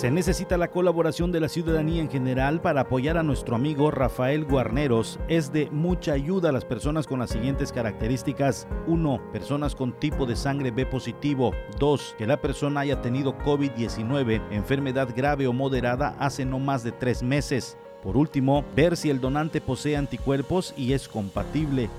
Speaker 2: Se necesita la colaboración de la ciudadanía en general para apoyar a nuestro amigo Rafael Guarneros. Es de mucha ayuda a las personas con las siguientes características. 1. Personas con tipo de sangre B positivo. 2. Que la persona haya tenido COVID-19, enfermedad grave o moderada hace no más de tres meses. Por último, ver si el donante posee anticuerpos y es compatible.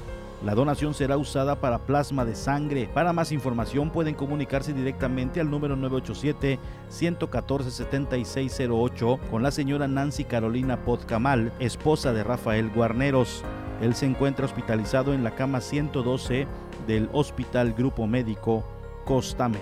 Speaker 2: La donación será usada para plasma de sangre. Para más información pueden comunicarse directamente al número 987-114-7608 con la señora Nancy Carolina Podcamal, esposa de Rafael Guarneros. Él se encuentra hospitalizado en la cama 112 del Hospital Grupo Médico Costa Med.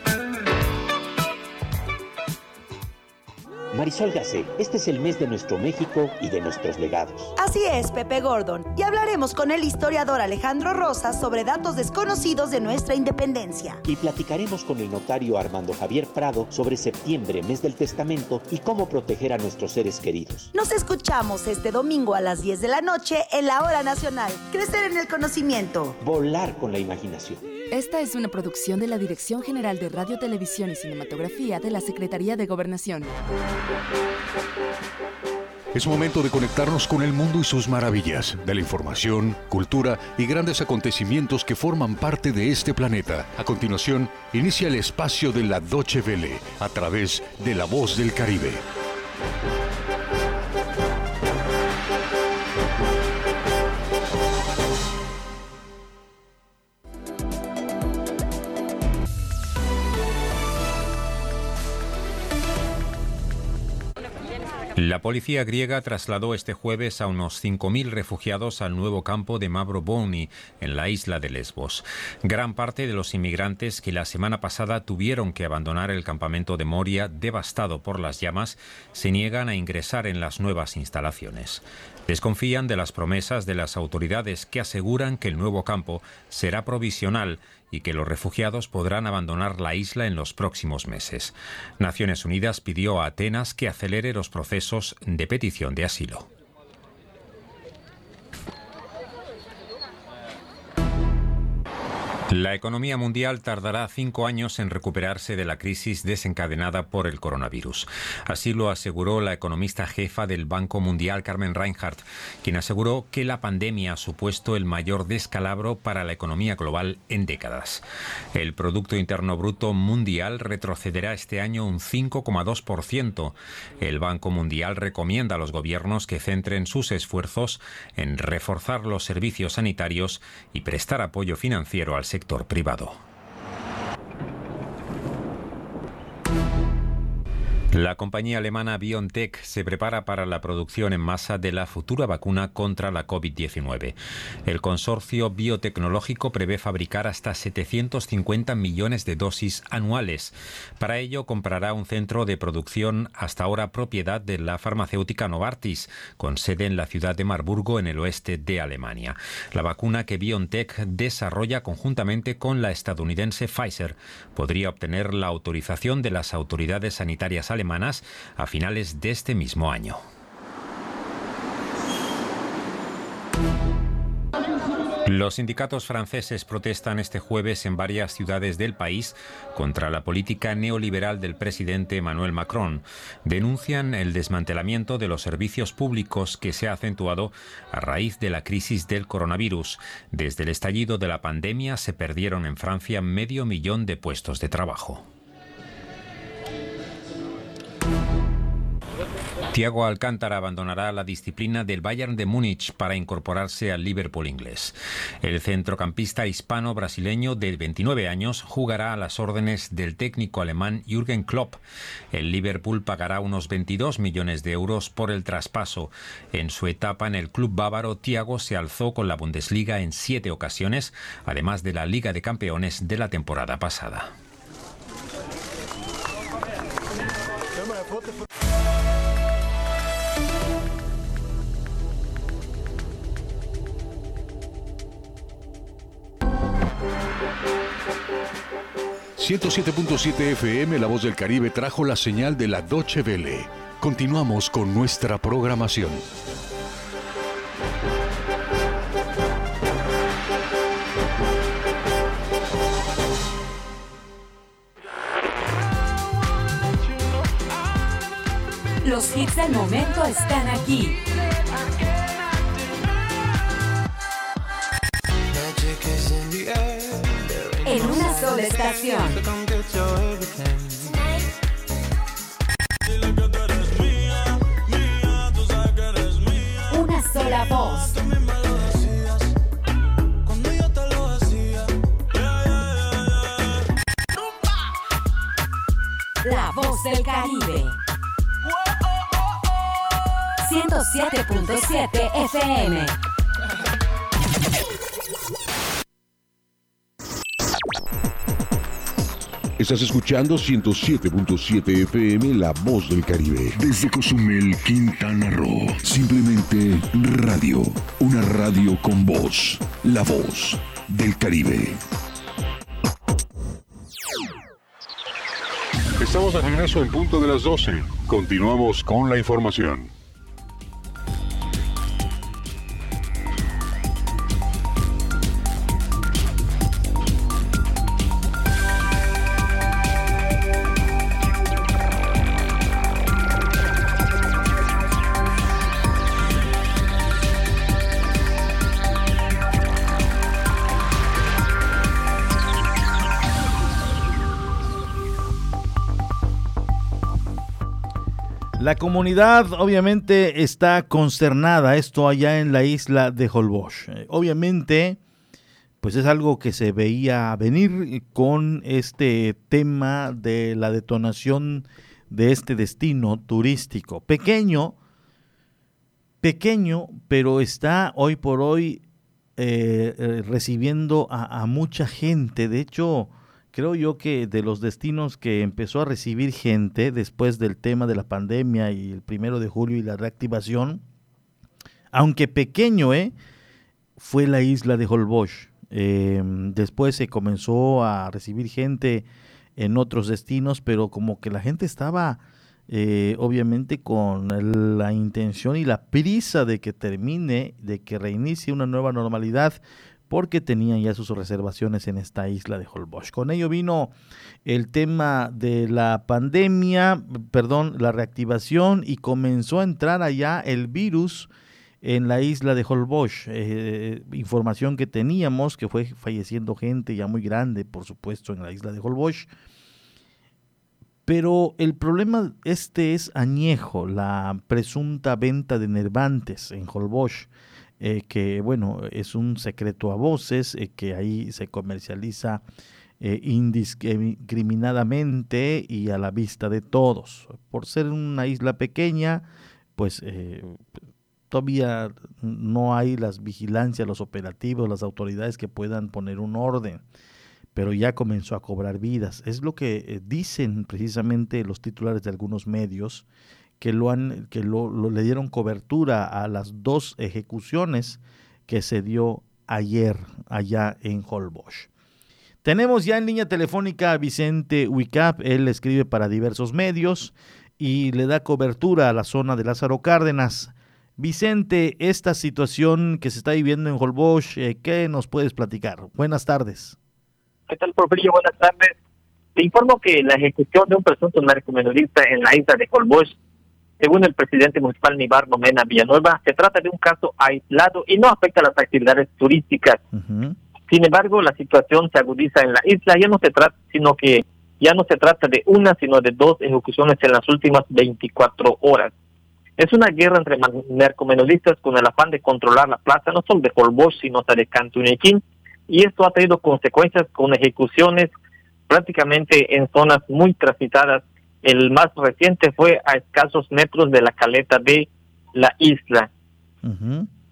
Speaker 9: Marisol Gacé, este es el mes de nuestro México y de nuestros legados.
Speaker 10: Así es, Pepe Gordon. Y hablaremos con el historiador Alejandro Rosas sobre datos desconocidos de nuestra independencia.
Speaker 9: Y platicaremos con el notario Armando Javier Prado sobre septiembre, mes del testamento, y cómo proteger a nuestros seres queridos.
Speaker 10: Nos escuchamos este domingo a las 10 de la noche en la Hora Nacional. Crecer en el conocimiento.
Speaker 9: Volar con la imaginación.
Speaker 11: Esta es una producción de la Dirección General de Radio, Televisión y Cinematografía de la Secretaría de Gobernación.
Speaker 1: Es momento de conectarnos con el mundo y sus maravillas, de la información, cultura y grandes acontecimientos que forman parte de este planeta. A continuación, inicia el espacio de la Doche Vele a través de La Voz del Caribe.
Speaker 17: La policía griega trasladó este jueves a unos 5.000 refugiados al nuevo campo de Mavroboni, en la isla de Lesbos. Gran parte de los inmigrantes que la semana pasada tuvieron que abandonar el campamento de Moria, devastado por las llamas, se niegan a ingresar en las nuevas instalaciones. Desconfían de las promesas de las autoridades que aseguran que el nuevo campo será provisional y que los refugiados podrán abandonar la isla en los próximos meses. Naciones Unidas pidió a Atenas que acelere los procesos de petición de asilo. La economía mundial tardará cinco años en recuperarse de la crisis desencadenada por el coronavirus. Así lo aseguró la economista jefa del Banco Mundial, Carmen Reinhardt, quien aseguró que la pandemia ha supuesto el mayor descalabro para la economía global en décadas. El Producto Interno Bruto mundial retrocederá este año un 5,2%. El Banco Mundial recomienda a los gobiernos que centren sus esfuerzos en reforzar los servicios sanitarios y prestar apoyo financiero al sector privado. La compañía alemana BioNTech se prepara para la producción en masa de la futura vacuna contra la COVID-19. El consorcio biotecnológico prevé fabricar hasta 750 millones de dosis anuales. Para ello comprará un centro de producción hasta ahora propiedad de la farmacéutica Novartis, con sede en la ciudad de Marburgo, en el oeste de Alemania. La vacuna que BioNTech desarrolla conjuntamente con la estadounidense Pfizer podría obtener la autorización de las autoridades sanitarias alemanas a finales de este mismo año. Los sindicatos franceses protestan este jueves en varias ciudades del país contra la política neoliberal del presidente Emmanuel Macron. Denuncian el desmantelamiento de los servicios públicos que se ha acentuado a raíz de la crisis del coronavirus. Desde el estallido de la pandemia se perdieron en Francia medio millón de puestos de trabajo. Thiago Alcántara abandonará la disciplina del Bayern de Múnich para incorporarse al Liverpool inglés. El centrocampista hispano-brasileño de 29 años jugará a las órdenes del técnico alemán Jürgen Klopp. El Liverpool pagará unos 22 millones de euros por el traspaso. En su etapa en el club bávaro, Thiago se alzó con la Bundesliga en siete ocasiones, además de la Liga de Campeones de la temporada pasada.
Speaker 1: ...107.7 FM La Voz del Caribe trajo la señal de la Doche Vele. Continuamos con nuestra programación.
Speaker 18: Los hits del momento están aquí. En una Una sola voz. La voz del Caribe. 107.7 FM.
Speaker 1: Estás escuchando 107.7 FM La Voz del Caribe. Desde Cozumel, Quintana Roo. Simplemente radio. Una radio con voz. La Voz del Caribe. Estamos de regreso en punto de las 12. Continuamos con la información.
Speaker 2: Comunidad obviamente está consternada, esto allá en la isla de Holbox. Eh, obviamente, pues es algo que se veía venir con este tema de la detonación de este destino turístico. Pequeño, pequeño, pero está hoy por hoy eh, eh, recibiendo a, mucha gente. De hecho, creo yo que de los destinos que empezó a recibir gente después del tema de la pandemia y el primero de julio y la reactivación, aunque pequeño, ¿eh? fue la isla de Holbox. Em, después se comenzó a recibir gente en otros destinos, pero como que la gente estaba eh, obviamente con la intención y la prisa de que termine, de que reinicie una nueva normalidad, porque tenían ya sus reservaciones en esta isla de Holbox. Con ello vino el tema de la pandemia, perdón, la reactivación y comenzó a entrar allá el virus en la isla de Holbox. Eh, información que teníamos, que fue falleciendo gente ya muy grande, por supuesto, en la isla de Holbox pero el problema este es añejo, la presunta venta de nervantes en Holbox, eh, que bueno, es un secreto a voces, eh, que ahí se comercializa eh, indiscriminadamente y a la vista de todos. Por ser una isla pequeña, pues todavía no hay las vigilancias, los operativos, las autoridades que puedan poner un orden pero ya comenzó a cobrar vidas. Es lo que dicen precisamente los titulares de algunos medios que lo han que lo, le dieron cobertura a las dos ejecuciones que se dio ayer allá en Holbox. Tenemos ya en línea telefónica a Vicente Huicap, él escribe para diversos medios y le da cobertura a la zona de Lázaro Cárdenas. Vicente, esta situación que se está viviendo en Holbox, eh, ¿qué nos puedes platicar? Buenas tardes.
Speaker 19: ¿Qué tal, Porfirio? Buenas tardes. Te informo que la ejecución de un presunto narcomenudista en la isla de Holbox, según el presidente municipal Nibar Nomena Villanueva, se trata de un caso aislado y no afecta a las actividades turísticas. Sin embargo, la situación se agudiza en la isla, ya no se trata, sino que ya no se trata de una, sino de dos ejecuciones en las últimas 24 horas. Es una guerra entre narcomenudistas con el afán de controlar la plaza, no solo de Holbox, sino hasta de Cantunequín, y esto ha tenido consecuencias con ejecuciones prácticamente en zonas muy transitadas. El más reciente fue a escasos metros de la caleta de la isla.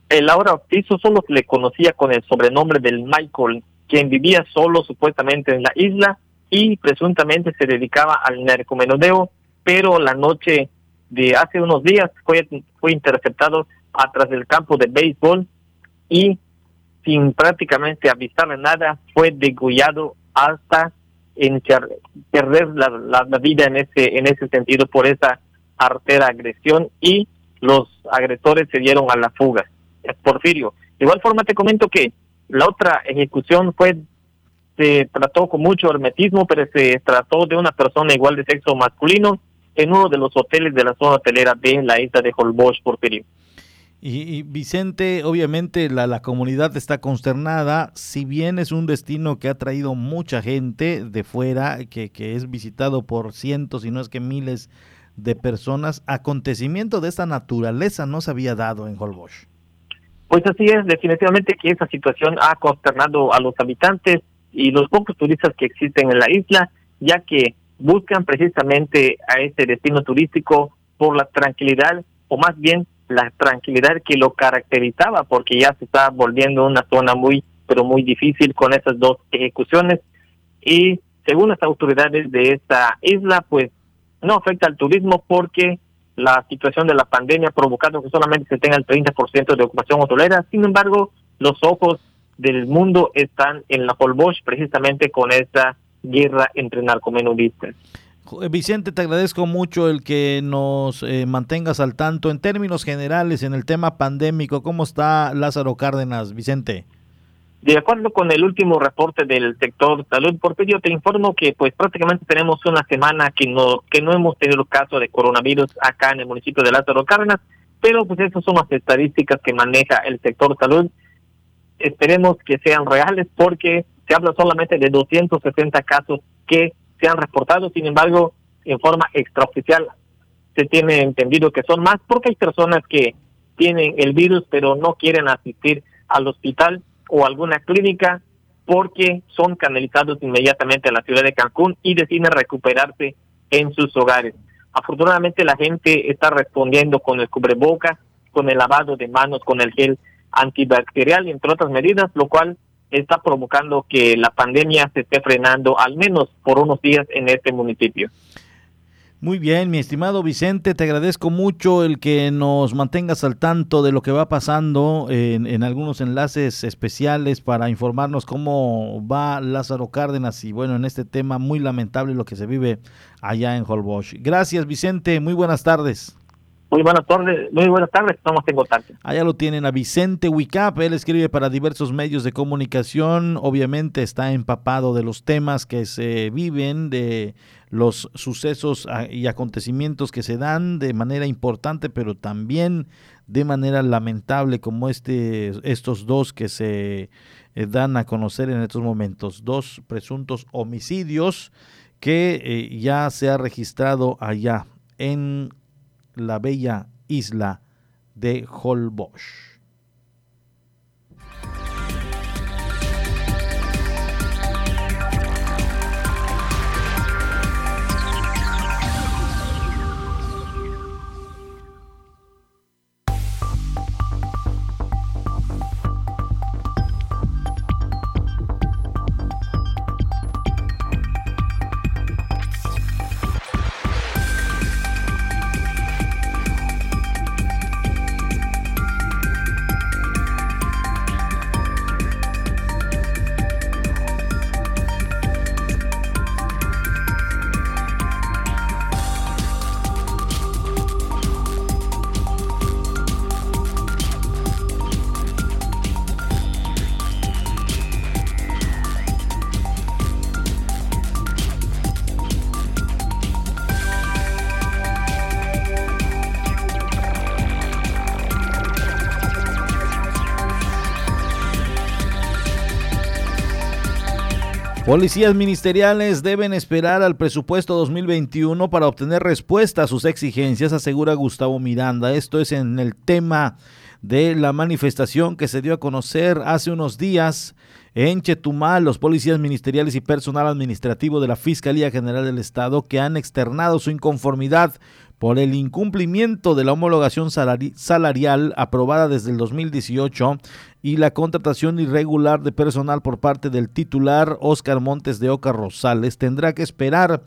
Speaker 19: El ahora piso solo le conocía con el sobrenombre del Michael, quien vivía solo supuestamente en la isla y presuntamente se dedicaba al narcomenudeo, pero la noche de hace unos días fue, fue interceptado atrás del campo de béisbol y sin prácticamente avisarle nada, fue degollado hasta en perder la, vida en ese, en ese sentido por esa artera agresión y los agresores se dieron a la fuga. Porfirio. De igual forma te comento que la otra ejecución fue, se trató con mucho hermetismo, pero se trató de una persona igual de sexo masculino en uno de los hoteles de la zona hotelera de la isla de Holbox, Porfirio.
Speaker 2: Y, Vicente, obviamente la, la, comunidad está consternada, si bien es un destino que ha traído mucha gente de fuera, que, que es visitado por cientos y no es que miles de personas, acontecimiento de esta naturaleza no se había dado en Holbox.
Speaker 19: Pues así es, definitivamente que esa situación ha consternado a los habitantes y los pocos turistas que existen en la isla, ya que buscan precisamente a este destino turístico por la tranquilidad o más bien la tranquilidad que lo caracterizaba, porque ya se está volviendo una zona muy, pero muy difícil con esas dos ejecuciones. Y según las autoridades de esta isla, pues no afecta al turismo porque la situación de la pandemia ha provocado que solamente se tenga el 30% de ocupación hotelera. Sin embargo, los ojos del mundo están en la Holbox precisamente con esta guerra entre narcomenudistas.
Speaker 2: Vicente, te agradezco mucho el que nos eh, mantengas al tanto en términos generales en el tema pandémico. ¿Cómo está Lázaro Cárdenas, Vicente?
Speaker 19: De acuerdo con el último reporte del sector salud, porque yo te informo que pues prácticamente tenemos una semana que no que no hemos tenido caso de coronavirus acá en el municipio de Lázaro Cárdenas, pero pues esas son las estadísticas que maneja el sector salud. Esperemos que sean reales porque se habla solamente de 260 casos que se han reportado, sin embargo, en forma extraoficial se tiene entendido que son más porque hay personas que tienen el virus pero no quieren asistir al hospital o alguna clínica porque son canalizados inmediatamente a la ciudad de Cancún y deciden recuperarse en sus hogares. Afortunadamente la gente está respondiendo con el cubreboca, con el lavado de manos con el gel antibacterial y entre otras medidas, lo cual está provocando que la pandemia se esté frenando al menos por unos días en este municipio.
Speaker 2: Muy bien, mi estimado Vicente, te agradezco mucho el que nos mantengas al tanto de lo que va pasando en, en, algunos enlaces especiales para informarnos cómo va Lázaro Cárdenas y bueno, en este tema muy lamentable lo que se vive allá en Holbox. Gracias Vicente, muy buenas tardes.
Speaker 19: Muy buenas tardes, muy buenas tardes, estamos en contacto.
Speaker 2: Allá lo tienen a Vicente Wicap, él escribe para diversos medios de comunicación, obviamente está empapado de los temas que se viven, de los sucesos y acontecimientos que se dan de manera importante, pero también de manera lamentable como este, estos dos que se eh, dan a conocer en estos momentos, dos presuntos homicidios que eh, ya se ha registrado allá en la bella isla de Holbox. Policías ministeriales deben esperar al presupuesto 2021 para obtener respuesta a sus exigencias, asegura Gustavo Miranda. Esto es en el tema de la manifestación que se dio a conocer hace unos días en Chetumal, los policías ministeriales y personal administrativo de la Fiscalía General del Estado que han externado su inconformidad por el incumplimiento de la homologación salarial aprobada desde el 2018 y la contratación irregular de personal por parte del titular Óscar Montes de Oca Rosales tendrá que esperar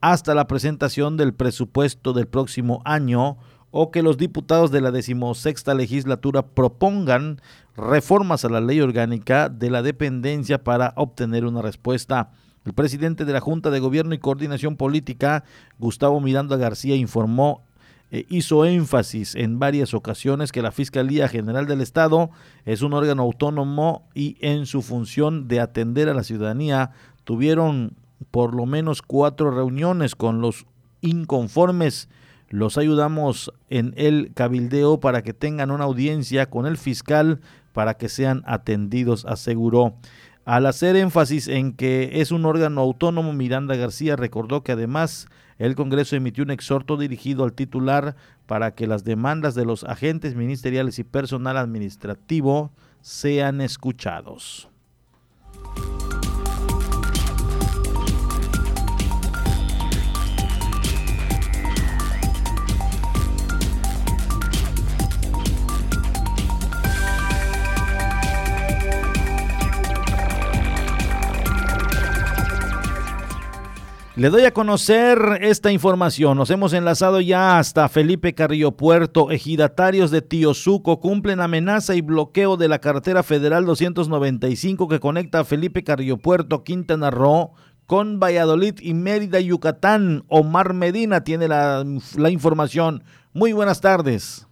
Speaker 2: hasta la presentación del presupuesto del próximo año o que los diputados de la decimosexta legislatura propongan reformas a la ley orgánica de la dependencia para obtener una respuesta. El presidente de la Junta de Gobierno y Coordinación Política, Gustavo Miranda García, informó, e hizo énfasis en varias ocasiones que la Fiscalía General del Estado es un órgano autónomo y en su función de atender a la ciudadanía tuvieron por lo menos cuatro reuniones con los inconformes. Los ayudamos en el cabildeo para que tengan una audiencia con el fiscal para que sean atendidos, aseguró. Al hacer énfasis en que es un órgano autónomo, Miranda García recordó que además el Congreso emitió un exhorto dirigido al titular para que las demandas de los agentes ministeriales y personal administrativo sean escuchados. Le doy a conocer esta información. Nos hemos enlazado ya hasta Felipe Carrillo Puerto. Ejidatarios de Tiosuco cumplen amenaza y bloqueo de la carretera federal 295 que conecta a Felipe Carrillo Puerto, Quintana Roo, con Valladolid y Mérida, Yucatán. Omar Medina tiene la, la información. Muy buenas tardes.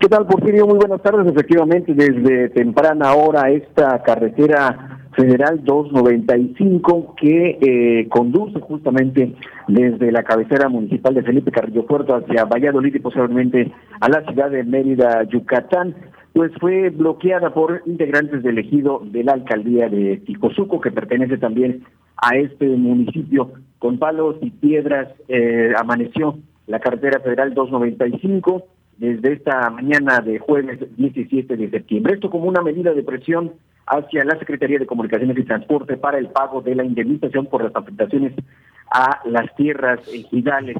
Speaker 20: ¿Qué tal, Porfirio? Muy buenas tardes. Efectivamente, desde temprana hora esta carretera Federal 295 que eh, conduce justamente desde la cabecera municipal de Felipe Carrillo Puerto hacia Valladolid y posteriormente a la ciudad de Mérida, Yucatán, pues fue bloqueada por integrantes del ejido de la alcaldía de Ticosuco, que pertenece también a este municipio. Con palos y piedras eh, amaneció la carretera federal 295 desde esta mañana de jueves 17 de septiembre. Esto como una medida de presión hacia la Secretaría de Comunicaciones y Transporte para el pago de la indemnización por las afectaciones a las tierras ejidales.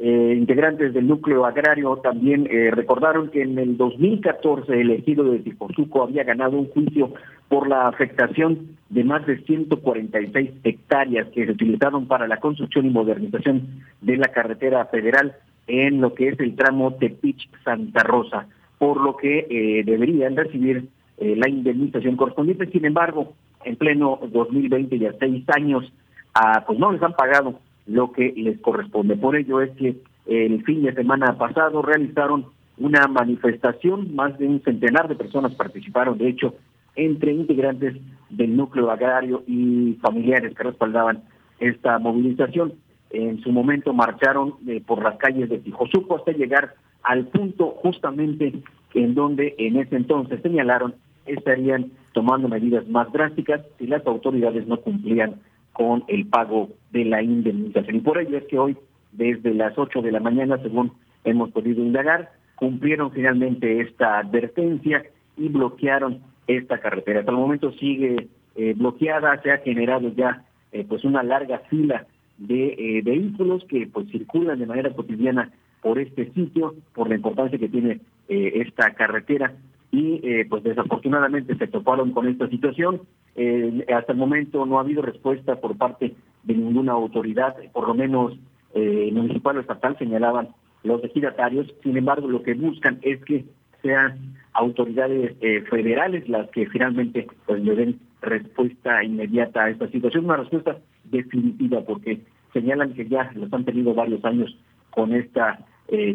Speaker 20: eh, integrantes del núcleo agrario también eh, recordaron que en el 2014 el ejido de Tiposuco había ganado un juicio por la afectación de más de 146 hectáreas que se utilizaron para la construcción y modernización de la carretera federal en lo que es el tramo Tepich-Santa Rosa, por lo que eh, deberían recibir la indemnización correspondiente. Sin embargo, en pleno 2020 y a seis años, ah, pues no les han pagado lo que les corresponde. Por ello es que el fin de semana pasado realizaron una manifestación, más de un centenar de personas participaron, de hecho, entre integrantes del núcleo agrario y familiares que respaldaban esta movilización. En su momento marcharon eh, por las calles de Tijosuco hasta llegar al punto justamente en donde en ese entonces señalaron estarían tomando medidas más drásticas si las autoridades no cumplían con el pago de la indemnización. Y por ello es que hoy, desde las 8 de la mañana, según hemos podido indagar, cumplieron finalmente esta advertencia y bloquearon esta carretera. Hasta el momento sigue eh, bloqueada, se ha generado ya eh, pues una larga fila de eh, vehículos que pues circulan de manera cotidiana por este sitio, por la importancia que tiene esta carretera y eh, pues desafortunadamente se toparon con esta situación. Eh, hasta el momento no ha habido respuesta por parte de ninguna autoridad, por lo menos eh, municipal o estatal, señalaban los ejidatarios. Sin embargo, lo que buscan es que sean autoridades eh, federales las que finalmente pues le den respuesta inmediata a esta situación, una respuesta definitiva, porque señalan que ya los han tenido varios años con esta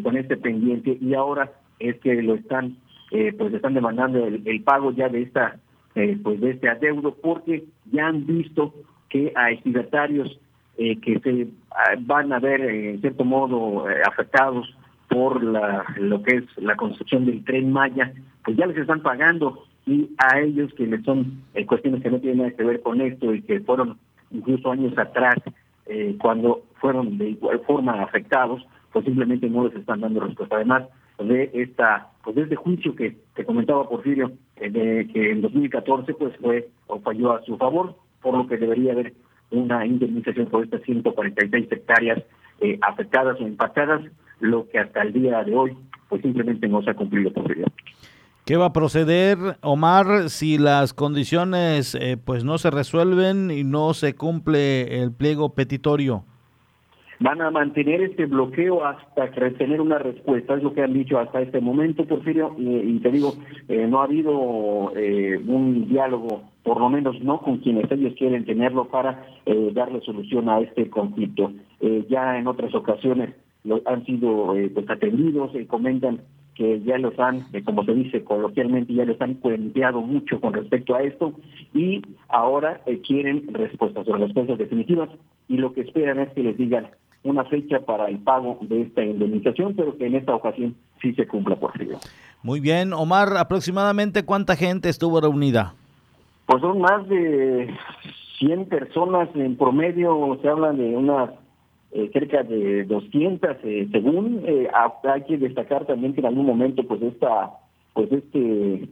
Speaker 20: con este pendiente y ahora es que lo están eh, pues están demandando el, pago ya de esta eh, pues de este adeudo porque ya han visto que hay ejidatarios eh, que se ah, van a ver en cierto modo afectados por la, lo que es la construcción del tren Maya, pues ya les están pagando y a ellos que les son cuestiones que no tienen nada que ver con esto y que fueron incluso años atrás cuando fueron de igual forma afectados, pues simplemente no les están dando respuesta. Además, de esta pues de este juicio que, que comentaba Porfirio eh, de que en 2014 pues fue o falló a su favor por lo que debería haber una indemnización por estas 146 hectáreas eh, afectadas o impactadas lo que hasta el día de hoy pues simplemente no se ha cumplido Porfirio.
Speaker 2: ¿Qué va a proceder, Omar, si las condiciones eh, pues no se resuelven y no se cumple el pliego petitorio?
Speaker 20: van a mantener este bloqueo hasta tener una respuesta, es lo que han dicho hasta este momento, Porfirio, y, te digo, eh, no ha habido eh, un diálogo, por lo menos no con quienes ellos quieren tenerlo para eh, darle solución a este conflicto. ya en otras ocasiones lo, han sido pues atendidos, comentan que ya los han, como se dice coloquialmente, ya los han cuenteado mucho con respecto a esto y ahora quieren respuestas, o respuestas definitivas y lo que esperan es que les digan una fecha para el pago de esta indemnización, pero que en esta ocasión sí se cumpla por sí.
Speaker 2: Muy bien, Omar, aproximadamente cuánta gente estuvo reunida?
Speaker 20: Pues son más de 100 personas en promedio, se habla de unas eh, cerca de 200 eh, según eh, hay que destacar también que en algún momento pues esta pues este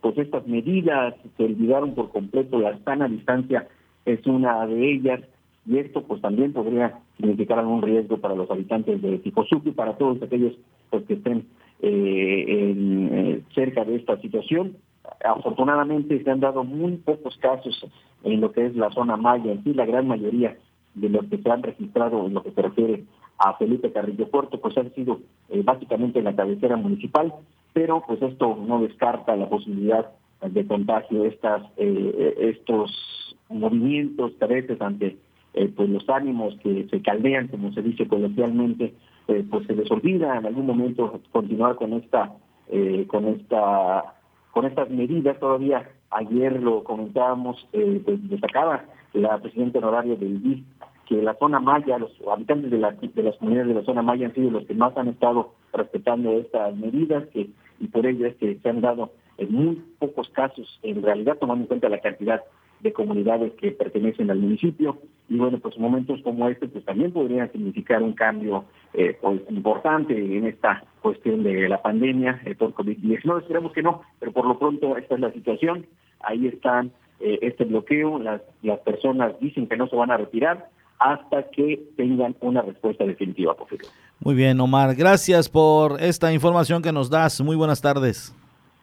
Speaker 20: pues estas medidas se olvidaron por completo la sana distancia es una de ellas y esto pues también podría significar algún riesgo para los habitantes de Ticosuco y para todos aquellos pues, que estén eh, cerca de esta situación. Afortunadamente se han dado muy pocos casos en lo que es la zona maya, en sí la gran mayoría de los que se han registrado en lo que se refiere a Felipe Carrillo Puerto, pues han sido eh, básicamente en la cabecera municipal, pero pues esto no descarta la posibilidad de contagio, estas, estos movimientos veces ante eh, pues los ánimos que se caldean, como se dice coloquialmente, eh, pues se les olvida en algún momento continuar con esta, eh, con esta, con estas medidas. Todavía ayer lo comentábamos, pues destacaba la presidenta honoraria del DIF que la zona maya, los habitantes de, la, de las comunidades de la zona maya han sido los que más han estado respetando estas medidas, que y por ello es que se han dado en muy pocos casos, en realidad tomando en cuenta la cantidad de comunidades que pertenecen al municipio. Y bueno, pues momentos como este pues también podrían significar un cambio eh, pues, importante en esta cuestión de la pandemia eh, por COVID-19. Esperemos que no, pero por lo pronto esta es la situación. Ahí están eh, este bloqueo, las, las personas dicen que no se van a retirar hasta que tengan una respuesta definitiva, posible.
Speaker 2: Muy bien, Omar. Gracias por esta información que nos das. Muy buenas tardes.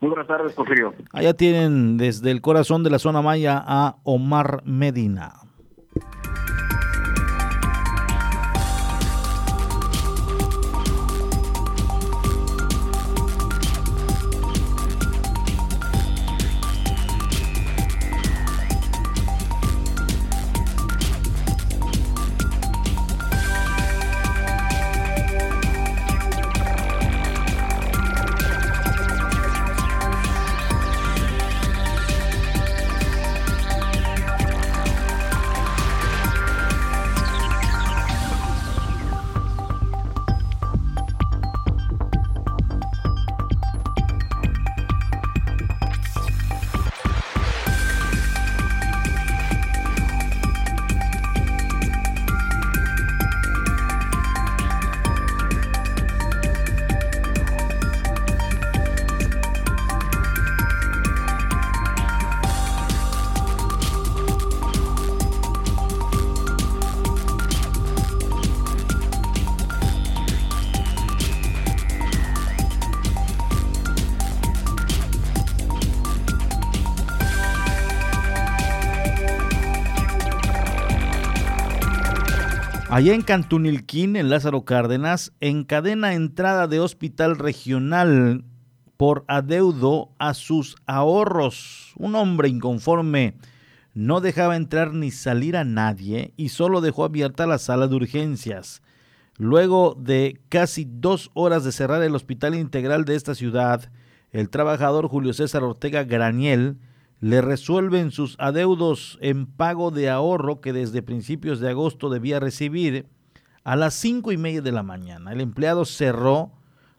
Speaker 20: Muy buenas tardes, Porfirio.
Speaker 2: Allá tienen desde el corazón de la zona maya a Omar Medina. Allá en Cantunilquín, en Lázaro Cárdenas, encadena entrada de hospital regional por adeudo a sus ahorros. Un hombre inconforme no dejaba entrar ni salir a nadie y solo dejó abierta la sala de urgencias. Luego de casi dos horas de cerrar el hospital integral de esta ciudad, el trabajador Julio César Ortega Graniel le resuelven sus adeudos en pago de ahorro que desde principios de agosto debía recibir a las cinco y media de la mañana. El empleado cerró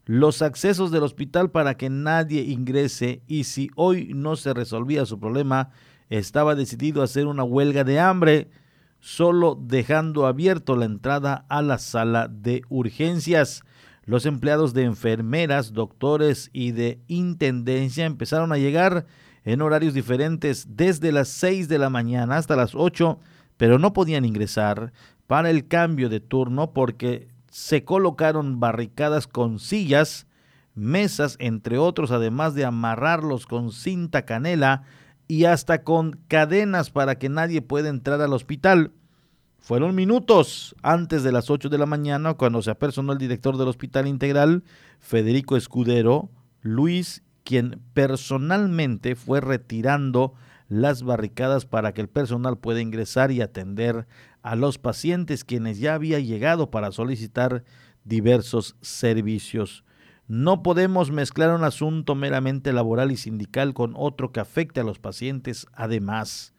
Speaker 2: los accesos del hospital para que nadie ingrese y si hoy no se resolvía su problema, estaba decidido a hacer una huelga de hambre, solo dejando abierto la entrada a la sala de urgencias. Los empleados de enfermeras, doctores y de intendencia empezaron a llegar en horarios diferentes desde las 6 de la mañana hasta las 8, pero no podían ingresar para el cambio de turno porque se colocaron barricadas con sillas, mesas, entre otros, además de amarrarlos con cinta canela y hasta con cadenas para que nadie pueda entrar al hospital. Fueron minutos antes de las 8 de la mañana cuando se apersonó el director del Hospital Integral, Federico Escudero, Luis quien personalmente fue retirando las barricadas para que el personal pueda ingresar y atender a los pacientes quienes ya había llegado para solicitar diversos servicios. No podemos mezclar un asunto meramente laboral y sindical con otro que afecte a los pacientes. Además,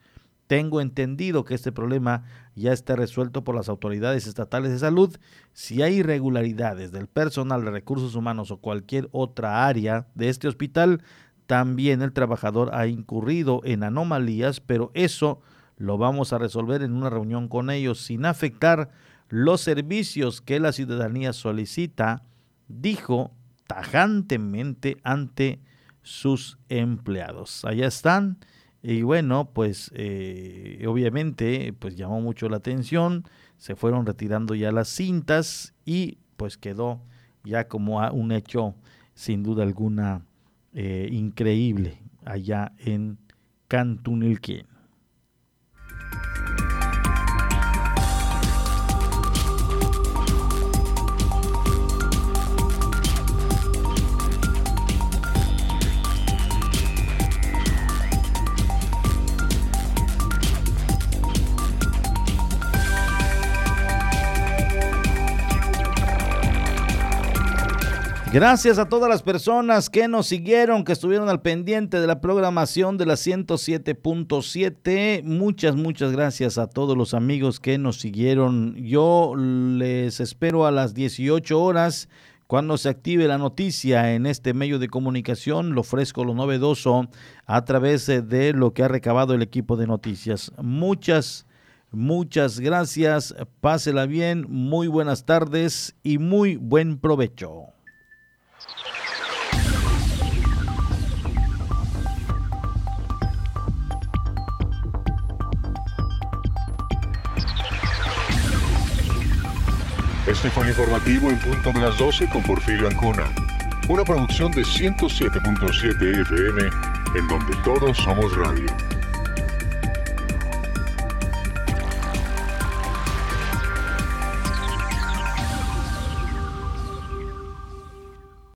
Speaker 2: tengo entendido que este problema ya está resuelto por las autoridades estatales de salud. Si hay irregularidades del personal de recursos humanos o cualquier otra área de este hospital, también el trabajador ha incurrido en anomalías, pero eso lo vamos a resolver en una reunión con ellos sin afectar los servicios que la ciudadanía solicita, dijo tajantemente ante sus empleados. Allá están y bueno, pues eh, obviamente pues llamó mucho la atención, se fueron retirando ya las cintas y pues quedó ya como un hecho sin duda alguna eh, increíble allá en Cantunilquén. Gracias a todas las personas que nos siguieron, que estuvieron al pendiente de la programación de la 107.7. Muchas, muchas gracias a todos los amigos que nos siguieron. Yo les espero a las 18 horas cuando se active la noticia en este medio de comunicación. Lo ofrezco lo novedoso a través de lo que ha recabado el equipo de noticias. Muchas Muchas gracias, pásela bien, muy buenas tardes y muy buen provecho.
Speaker 1: Este fue el informativo en punto de las 12 con Porfirio Ancona. Una producción de 107.7 FM en donde todos somos radio.